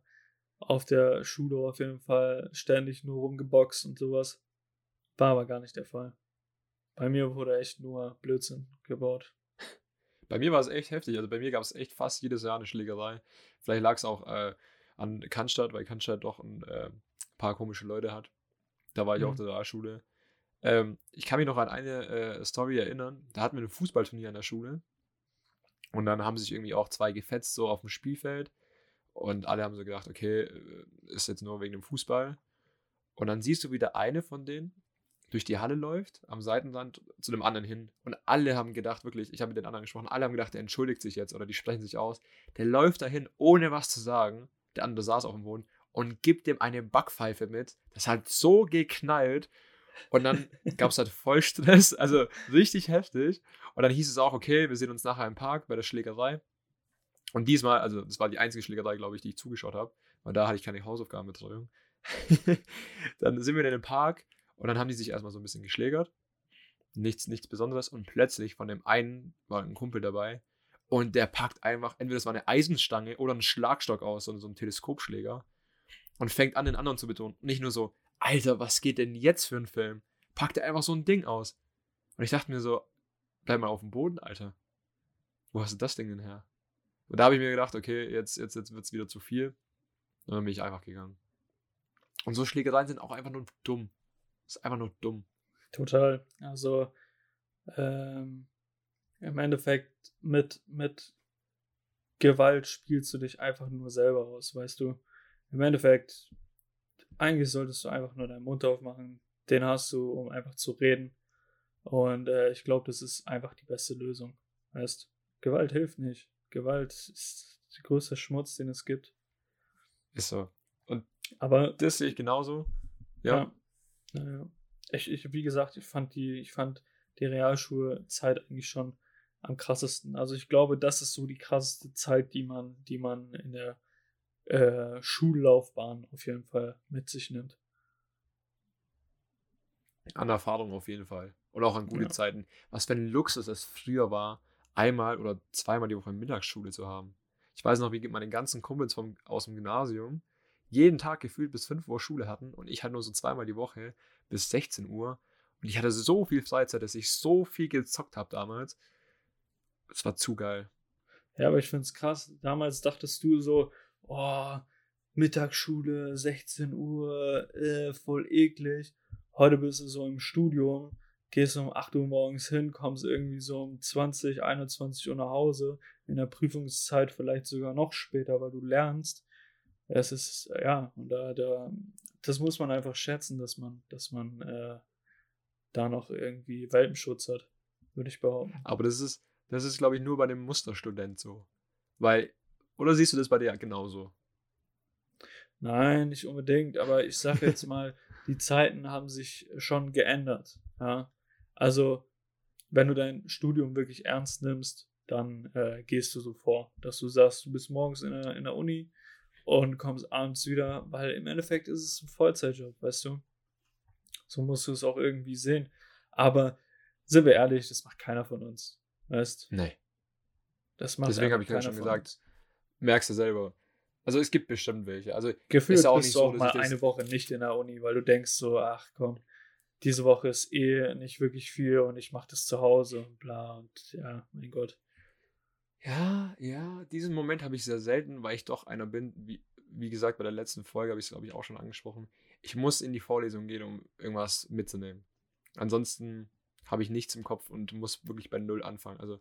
auf der Schule auf jeden Fall ständig nur rumgeboxt und sowas. War aber gar nicht der Fall. Bei mir wurde echt nur Blödsinn gebaut. Bei mir war es echt heftig. Also bei mir gab es echt fast jedes Jahr eine Schlägerei. Vielleicht lag es auch äh, an Cannstatt, weil Cannstatt doch ein äh, paar komische Leute hat. Da war ich Mhm. auf der Realschule. Ähm, ich kann mich noch an eine äh, Story erinnern. Da hatten wir ein Fußballturnier an der Schule. Und dann haben sich irgendwie auch zwei gefetzt, so auf dem Spielfeld. Und alle haben so gedacht, okay, äh, ist jetzt nur wegen dem Fußball. Und dann siehst du, wie der eine von denen durch die Halle läuft, am Seitenrand zu dem anderen hin. Und alle haben gedacht, wirklich, ich habe mit den anderen gesprochen, alle haben gedacht, der entschuldigt sich jetzt oder die sprechen sich aus. Der läuft dahin, ohne was zu sagen. Der andere saß auf dem Boden und gibt dem eine Backpfeife mit. Das hat so geknallt. Und dann gab es halt voll Stress, also richtig heftig. Und dann hieß es auch, okay, wir sehen uns nachher im Park bei der Schlägerei. Und diesmal, also das war die einzige Schlägerei, glaube ich, die ich zugeschaut habe, weil da hatte ich keine Hausaufgabenbetreuung. dann sind wir in den Park und dann haben die sich erstmal so ein bisschen geschlägert. Nichts, nichts Besonderes. Und plötzlich von dem einen war ein Kumpel dabei. Und der packt einfach, entweder das war eine Eisenstange oder einen Schlagstock aus, so, so ein Teleskopschläger. Und fängt an, den anderen zu betonen. Nicht nur so Alter, was geht denn jetzt für ein Film? Packt er einfach so ein Ding aus. Und ich dachte mir so, bleib mal auf dem Boden, Alter. Wo hast du das Ding denn her? Und da habe ich mir gedacht, okay, jetzt, jetzt, jetzt wird es wieder zu viel. Und dann bin ich einfach gegangen. Und so Schlägereien sind auch einfach nur dumm. Ist einfach nur dumm. Total. Also, ähm, im Endeffekt mit, mit Gewalt spielst du dich einfach nur selber aus, weißt du. Im Endeffekt, eigentlich solltest du einfach nur deinen Mund aufmachen. Den hast du, um einfach zu reden. Und äh, ich glaube, das ist einfach die beste Lösung. Heißt, Gewalt hilft nicht. Gewalt ist der größte Schmutz, den es gibt. Ist so. Und Aber das sehe ich genauso. Ja. ja. Ich, ich, wie gesagt, ich fand die, ich fand die Realschulzeit eigentlich schon am krassesten. Also ich glaube, das ist so die krasseste Zeit, die man, die man in der äh, Schullaufbahn auf jeden Fall mit sich nimmt. An Erfahrung auf jeden Fall. Und auch an gute ja. Zeiten. Was für ein Luxus es früher war, einmal oder zweimal die Woche Mittagsschule zu haben. Ich weiß noch, wie meine ganzen Kumpels vom, aus dem Gymnasium jeden Tag gefühlt bis 5 Uhr Schule hatten und ich halt nur so zweimal die Woche bis 16 Uhr. Und ich hatte so viel Freizeit, dass ich so viel gezockt habe damals. Es war zu geil. Ja, aber ich finde es krass. Damals dachtest du so, oh, Mittagsschule, 16 Uhr, äh, voll eklig. Heute bist du so im Studium gehst um 8 Uhr morgens hin, kommst irgendwie so um 20, 21 Uhr nach Hause, in der Prüfungszeit vielleicht sogar noch später, weil du lernst. Es ist, ja, und da, da, das muss man einfach schätzen, dass man, dass man äh, da noch irgendwie Welpenschutz hat, würde ich behaupten. Aber das ist, das ist, glaube ich, nur bei dem Musterstudent so. Weil, oder siehst du das bei dir genauso? Nein, nicht unbedingt, aber ich sage jetzt mal, die Zeiten haben sich schon geändert. Ja? Also, wenn du dein Studium wirklich ernst nimmst, dann äh, gehst du so vor, dass du sagst, du bist morgens in der, in der Uni und kommst abends wieder, weil im Endeffekt ist es ein Vollzeitjob, weißt du? So musst du es auch irgendwie sehen. Aber sind wir ehrlich, das macht keiner von uns. Weißt Nee. Das macht Deswegen habe ich gerade schon gesagt, uns. merkst du selber. Also es gibt bestimmt welche. Also Gefühlt ist auch bist nicht du auch so, mal eine Woche nicht in der Uni, weil du denkst so, ach komm, diese Woche ist eh nicht wirklich viel und ich mache das zu Hause und bla und ja, mein Gott. Ja, ja, diesen Moment habe ich sehr selten, weil ich doch einer bin, wie, wie gesagt, bei der letzten Folge habe ich es, glaube ich, auch schon angesprochen. Ich muss in die Vorlesung gehen, um irgendwas mitzunehmen. Ansonsten habe ich nichts im Kopf und muss wirklich bei Null anfangen. Also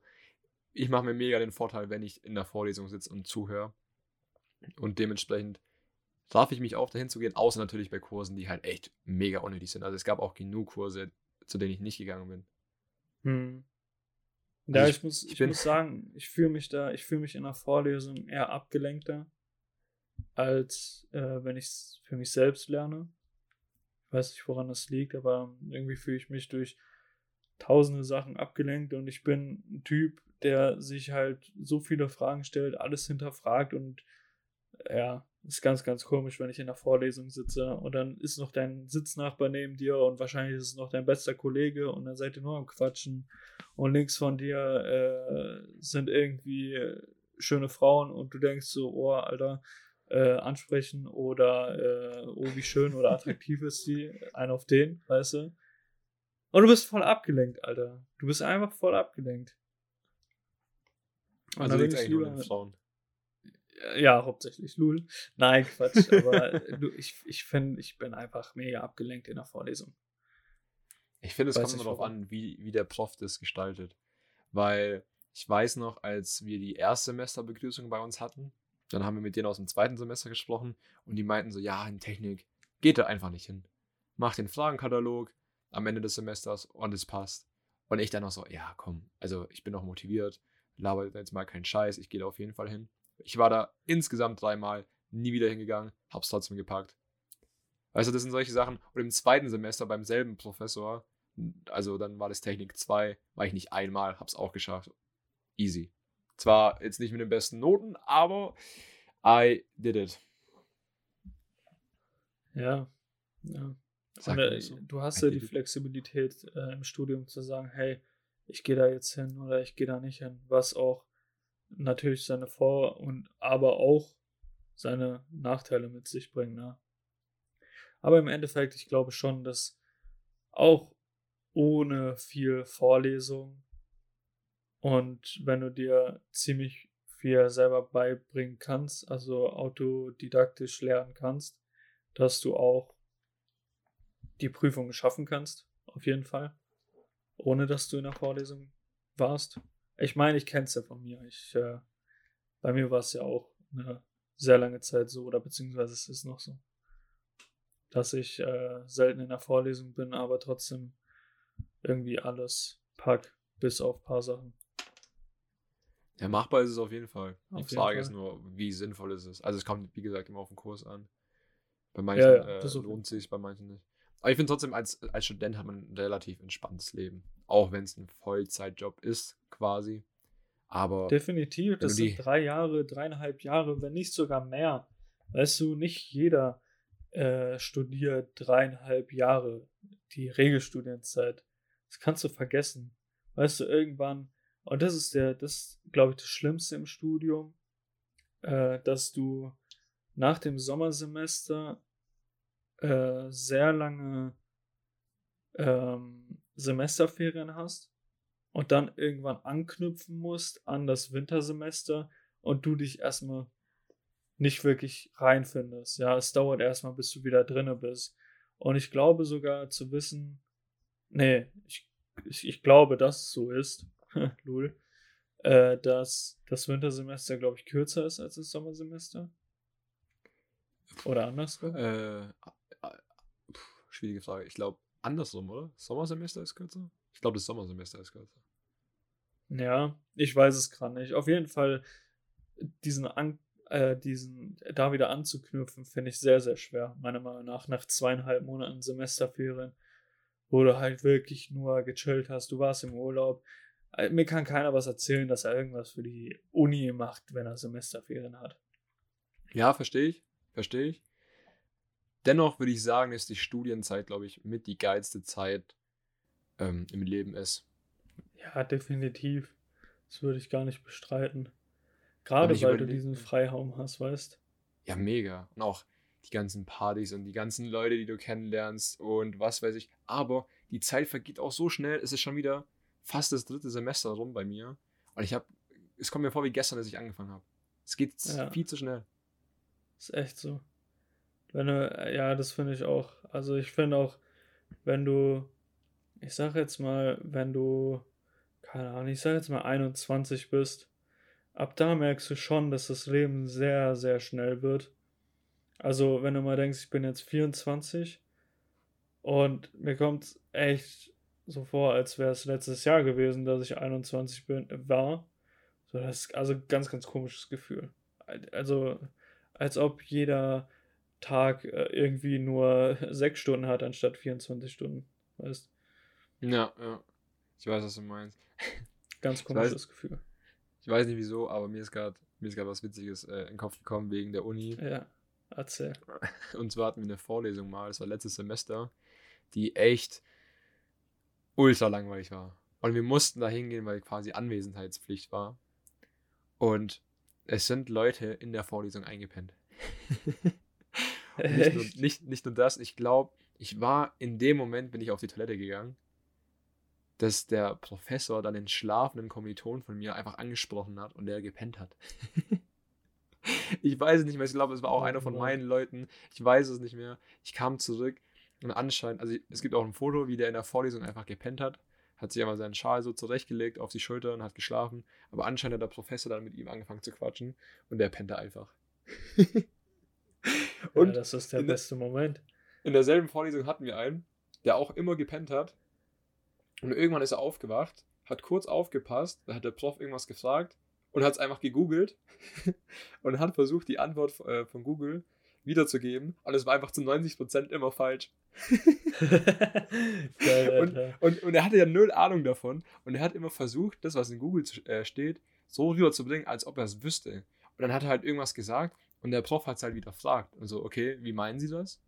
ich mache mir mega den Vorteil, wenn ich in der Vorlesung sitze und zuhöre. Und dementsprechend darf ich mich auch dahin zu gehen, außer natürlich bei Kursen, die halt echt mega unnötig sind. Also es gab auch genug Kurse, zu denen ich nicht gegangen bin. Hm. Also ja, ich, ich, muss, ich, ich muss sagen, ich fühle mich da, ich fühle mich in der Vorlesung eher abgelenkter, als äh, wenn ich es für mich selbst lerne. Ich weiß nicht, woran das liegt, aber irgendwie fühle ich mich durch tausende Sachen abgelenkt und ich bin ein Typ, der sich halt so viele Fragen stellt, alles hinterfragt und ja, ist ganz, ganz komisch, wenn ich in der Vorlesung sitze und dann ist noch dein Sitznachbar neben dir und wahrscheinlich ist es noch dein bester Kollege und dann seid ihr nur am Quatschen und links von dir äh, sind irgendwie schöne Frauen und du denkst so, oh, Alter, äh, ansprechen oder äh, oh, wie schön oder attraktiv ist sie, ein auf den, weißt du? Und du bist voll abgelenkt, Alter. Du bist einfach voll abgelenkt. Und also liegt eigentlich nur an Frauen. Ja, hauptsächlich Lul. Nein, Quatsch. aber du, ich, ich finde, ich bin einfach mega abgelenkt in der Vorlesung. Ich finde, es kommt darauf an, wie, wie der Prof das gestaltet. Weil ich weiß noch, als wir die Erstsemesterbegrüßung bei uns hatten, dann haben wir mit denen aus dem zweiten Semester gesprochen und die meinten so, ja, in Technik geht da einfach nicht hin. Mach den Fragenkatalog am Ende des Semesters und es passt. Und ich dann noch so, ja, komm, also ich bin noch motiviert, laber jetzt mal keinen Scheiß, ich gehe da auf jeden Fall hin. Ich war da insgesamt dreimal, nie wieder hingegangen, hab's trotzdem gepackt. Weißt du, das sind solche Sachen. Und im zweiten Semester beim selben Professor, also dann war das Technik 2, war ich nicht einmal, hab's auch geschafft. Easy. Zwar jetzt nicht mit den besten Noten, aber I did it. Ja, ja. Äh, so. Du hast ja die Flexibilität äh, im Studium zu sagen, hey, ich gehe da jetzt hin oder ich gehe da nicht hin, was auch natürlich seine Vor- und aber auch seine Nachteile mit sich bringen. Ne? Aber im Endeffekt, ich glaube schon, dass auch ohne viel Vorlesung und wenn du dir ziemlich viel selber beibringen kannst, also autodidaktisch lernen kannst, dass du auch die Prüfung schaffen kannst, auf jeden Fall, ohne dass du in der Vorlesung warst. Ich meine, ich kenne es ja von mir. Ich, äh, bei mir war es ja auch eine sehr lange Zeit so, oder beziehungsweise es ist noch so, dass ich äh, selten in der Vorlesung bin, aber trotzdem irgendwie alles pack, bis auf ein paar Sachen. Ja, machbar ist es auf jeden Fall. Auf Die Frage Fall. ist nur, wie sinnvoll ist es. Also es kommt, wie gesagt, immer auf den Kurs an. Bei manchen Ja, ja, äh, lohnt sich, bei manchen nicht. Aber ich finde trotzdem, als, als Student hat man ein relativ entspanntes Leben. Auch wenn es ein Vollzeitjob ist, quasi. Aber Definitiv, das sind drei Jahre, dreieinhalb Jahre, wenn nicht sogar mehr. Weißt du, nicht jeder äh, studiert dreieinhalb Jahre, die Regelstudienzeit. Das kannst du vergessen. Weißt du, irgendwann, und das ist der, das glaube ich, das Schlimmste im Studium, äh, dass du nach dem Sommersemester äh, sehr lange ähm, Semesterferien hast und dann irgendwann anknüpfen musst an das Wintersemester und du dich erstmal nicht wirklich reinfindest. Ja, es dauert erstmal, bis du wieder drinne bist. Und ich glaube sogar zu wissen, nee, ich, ich, ich glaube, dass es so ist, lul, äh, dass das Wintersemester, glaube ich, kürzer ist als das Sommersemester. Oder andersrum? äh, schwierige Frage. Ich glaube, andersrum, oder? Sommersemester ist kürzer? Ich glaube, das Sommersemester ist kürzer. Ja, ich weiß es gerade nicht. Auf jeden Fall, diesen, an, äh, diesen da wieder anzuknüpfen, finde ich sehr, sehr schwer, meiner Meinung nach, nach zweieinhalb Monaten Semesterferien, wo du halt wirklich nur gechillt hast, du warst im Urlaub. Äh, Mir kann keiner was erzählen, dass er irgendwas für die Uni macht, wenn er Semesterferien hat. Ja, verstehe ich. Verstehe ich. Dennoch würde ich sagen, dass die Studienzeit, glaube ich, mit die geilste Zeit ähm, im Leben ist. Ja, definitiv. Das würde ich gar nicht bestreiten. Gerade weil du diesen Freiraum hast, weißt Ja, mega. Und auch die ganzen Partys und die ganzen Leute, die du kennenlernst und was weiß ich. Aber die Zeit vergeht auch so schnell. Es ist schon wieder fast das dritte Semester rum bei mir. Und ich habe, es kommt mir vor wie gestern, als ich angefangen habe. Es geht Ja. viel zu schnell. Ist echt so. Wenn du, ja, das finde ich auch. Also ich finde auch, wenn du, ich sag jetzt mal, wenn du, keine Ahnung, ich sag jetzt mal 21 bist, ab da merkst du schon, dass das Leben sehr, sehr schnell wird. Also wenn du mal denkst, ich bin jetzt 24 und mir kommt echt so vor, als wäre es letztes Jahr gewesen, dass ich 21 bin, war. So, das ist also ganz, ganz komisches Gefühl. Also als ob jeder Tag äh, irgendwie nur sechs Stunden hat anstatt 24 Stunden. Weißt Ja, ja. Ich weiß, was du meinst. ganz weiß- komisches Gefühl. Ich weiß nicht wieso, aber mir ist gerade mir ist gerade was Witziges äh, in den Kopf gekommen wegen der Uni. Ja, erzähl. Und zwar hatten wir eine Vorlesung mal, das war letztes Semester, die echt ultra langweilig war. Und wir mussten da hingehen, weil quasi Anwesenheitspflicht war. Und es sind Leute in der Vorlesung eingepennt. Nicht, nur, nicht, nicht nur das, ich glaube, ich war in dem Moment, bin ich auf die Toilette gegangen, dass der Professor dann den schlafenden Kommiliton von mir einfach angesprochen hat und der gepennt hat. ich weiß es nicht mehr, ich glaube, es war auch Oh einer von meinen Leuten. Ich weiß es nicht mehr. Ich kam zurück und anscheinend, also es gibt auch ein Foto, wie der in der Vorlesung einfach gepennt hat. Hat sich einmal seinen Schal so zurechtgelegt auf die Schulter und hat geschlafen. Aber anscheinend hat der Professor dann mit ihm angefangen zu quatschen und der pennte einfach. Und ja, das ist der beste Moment. in derselben Vorlesung hatten wir einen, der auch immer gepennt hat. Und irgendwann ist er aufgewacht, hat kurz aufgepasst, da hat der Prof irgendwas gefragt und hat es einfach gegoogelt und hat versucht, die Antwort äh, von Google wiederzugeben. Und es war einfach zu 90% immer falsch. Geil, Und-. Und, und er hatte ja null Ahnung davon. Und er hat immer versucht, das, was in Google äh, steht, so rüberzubringen, als ob er es wüsste. Und dann hat er halt irgendwas gesagt und der Prof hat es halt wieder gefragt. Und so, okay, wie meinen Sie das?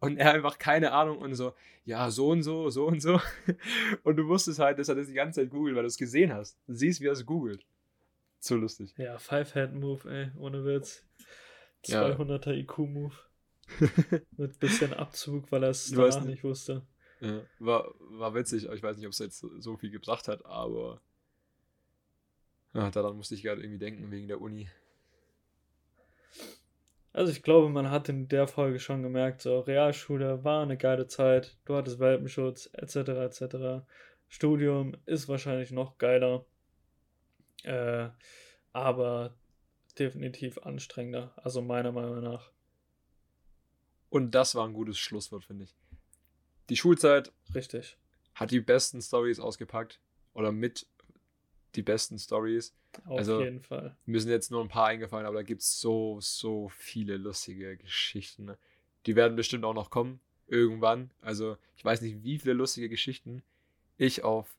Und er einfach keine Ahnung und so, ja, so und so, so und so. Und du wusstest halt, dass er das die ganze Zeit googelt, weil du es gesehen hast. Du siehst, wie er es googelt. So lustig. Ja, Five-Hand-Move, ey, ohne Witz. Ja. 200er IQ-Move. Mit bisschen Abzug, weil er es danach nicht. nicht wusste. Ja, war, war witzig, aber ich weiß nicht, ob es jetzt so viel gebracht hat, aber ja, daran musste ich gerade irgendwie denken, wegen der Uni. Also ich glaube, man hat in der Folge schon gemerkt, so Realschule war eine geile Zeit, du hattest Welpenschutz, etc. etc. Studium ist wahrscheinlich noch geiler, äh, aber definitiv anstrengender, also meiner Meinung nach. Und das war ein gutes Schlusswort, finde ich. Die Schulzeit Richtig. hat die besten Stories ausgepackt oder mit die besten Stories. Auf Also- jeden Fall. Mir sind jetzt nur ein paar eingefallen, aber da gibt es so, so viele lustige Geschichten. ne? Die werden bestimmt auch noch kommen, irgendwann. Also ich weiß nicht, wie viele lustige Geschichten ich auf,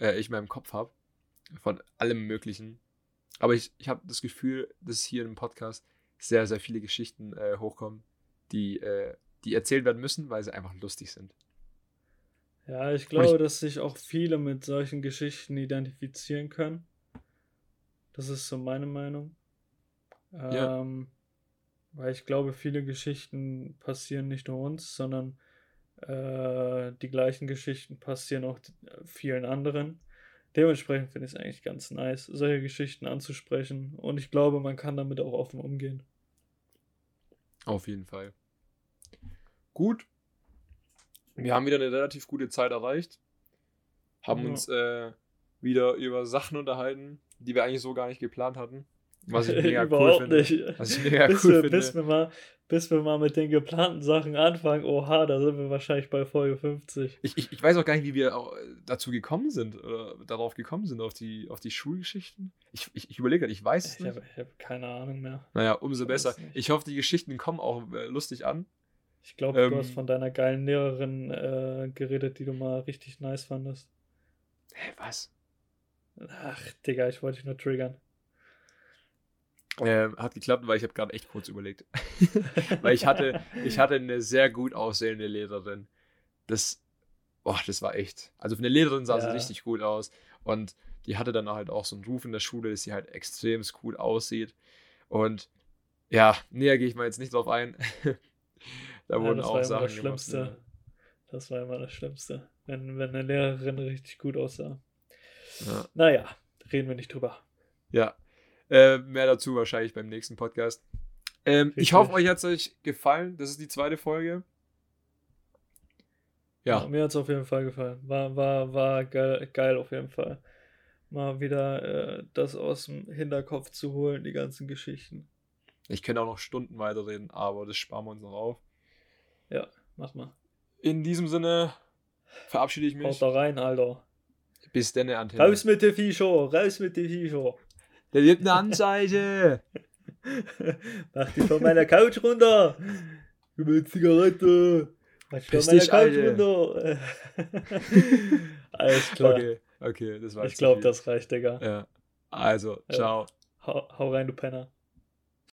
äh, ich in meinem Kopf habe. Von allem Möglichen. Aber ich, ich habe das Gefühl, dass hier im Podcast sehr, sehr viele Geschichten äh, hochkommen, die, äh, die erzählt werden müssen, weil sie einfach lustig sind. Ja, ich glaube, ich- dass sich auch viele mit solchen Geschichten identifizieren können. Das ist so meine Meinung. Ja. Ähm, weil ich glaube, viele Geschichten passieren nicht nur uns, sondern äh, die gleichen Geschichten passieren auch vielen anderen. Dementsprechend finde ich es eigentlich ganz nice, solche Geschichten anzusprechen. Und ich glaube, man kann damit auch offen umgehen. Auf jeden Fall. Gut. Wir haben wieder eine relativ gute Zeit erreicht. Haben Ja. uns äh, wieder über Sachen unterhalten, die wir eigentlich so gar nicht geplant hatten. Was ich mega cool Überhaupt finde. nicht. Was ich mega bis, cool wir, finde. bis, wir mal, bis wir mal mit den geplanten Sachen anfangen, oha, da sind wir wahrscheinlich bei Folge 50. Ich, ich, ich weiß auch gar nicht, wie wir dazu gekommen sind oder darauf gekommen sind, auf die, auf die Schulgeschichten. Ich, ich, ich überlege gerade, ich weiß es Ich nicht. habe hab keine Ahnung mehr. Naja, umso Ich besser. Ich hoffe, die Geschichten kommen auch äh, lustig an. Ich glaube, Ähm, du hast von deiner geilen Lehrerin äh, geredet, die du mal richtig nice fandest. Hä, was? Ach, Digga, ich wollte dich nur triggern. Ähm, hat geklappt, weil ich habe gerade echt kurz überlegt. weil ich hatte, ich hatte eine sehr gut aussehende Lehrerin. Das, boah, das war echt. Also für eine Lehrerin sah sie Ja. richtig gut aus. Und die hatte dann halt auch so einen Ruf in der Schule, dass sie halt extrem gut aussieht. Und ja, näher gehe ich mal jetzt nicht drauf ein. da Ja, wurden das auch war immer Sachen das Schlimmste. gemacht. Das war immer das Schlimmste. Wenn, wenn eine Lehrerin richtig gut aussah. Ja. Naja, reden wir nicht drüber. Ja. Äh, mehr dazu wahrscheinlich beim nächsten Podcast. Ähm, ich hoffe, euch hat es euch gefallen. Das ist die zweite Folge. Ja. mir hat es auf jeden Fall gefallen. War, war, war geil, geil auf jeden Fall. Mal wieder äh, das aus dem Hinterkopf zu holen, die ganzen Geschichten. Ich könnte auch noch Stunden weiterreden, aber das sparen wir uns noch auf. Mach mal. In diesem Sinne verabschiede ich Haut mich. da rein, Alter. Bis denn, Antenne. Raus mit der Fischer, raus mit der Fischer. Der gibt eine Anzeige. Mach dich von meiner Couch runter. Mir eine Zigarette. Mach dich von meiner dich, Couch Alter. runter. Alles klar. Okay, okay, das war ich glaube, das reicht, Digga. Ja. Also, Ja. ciao. Hau, hau rein, du Penner.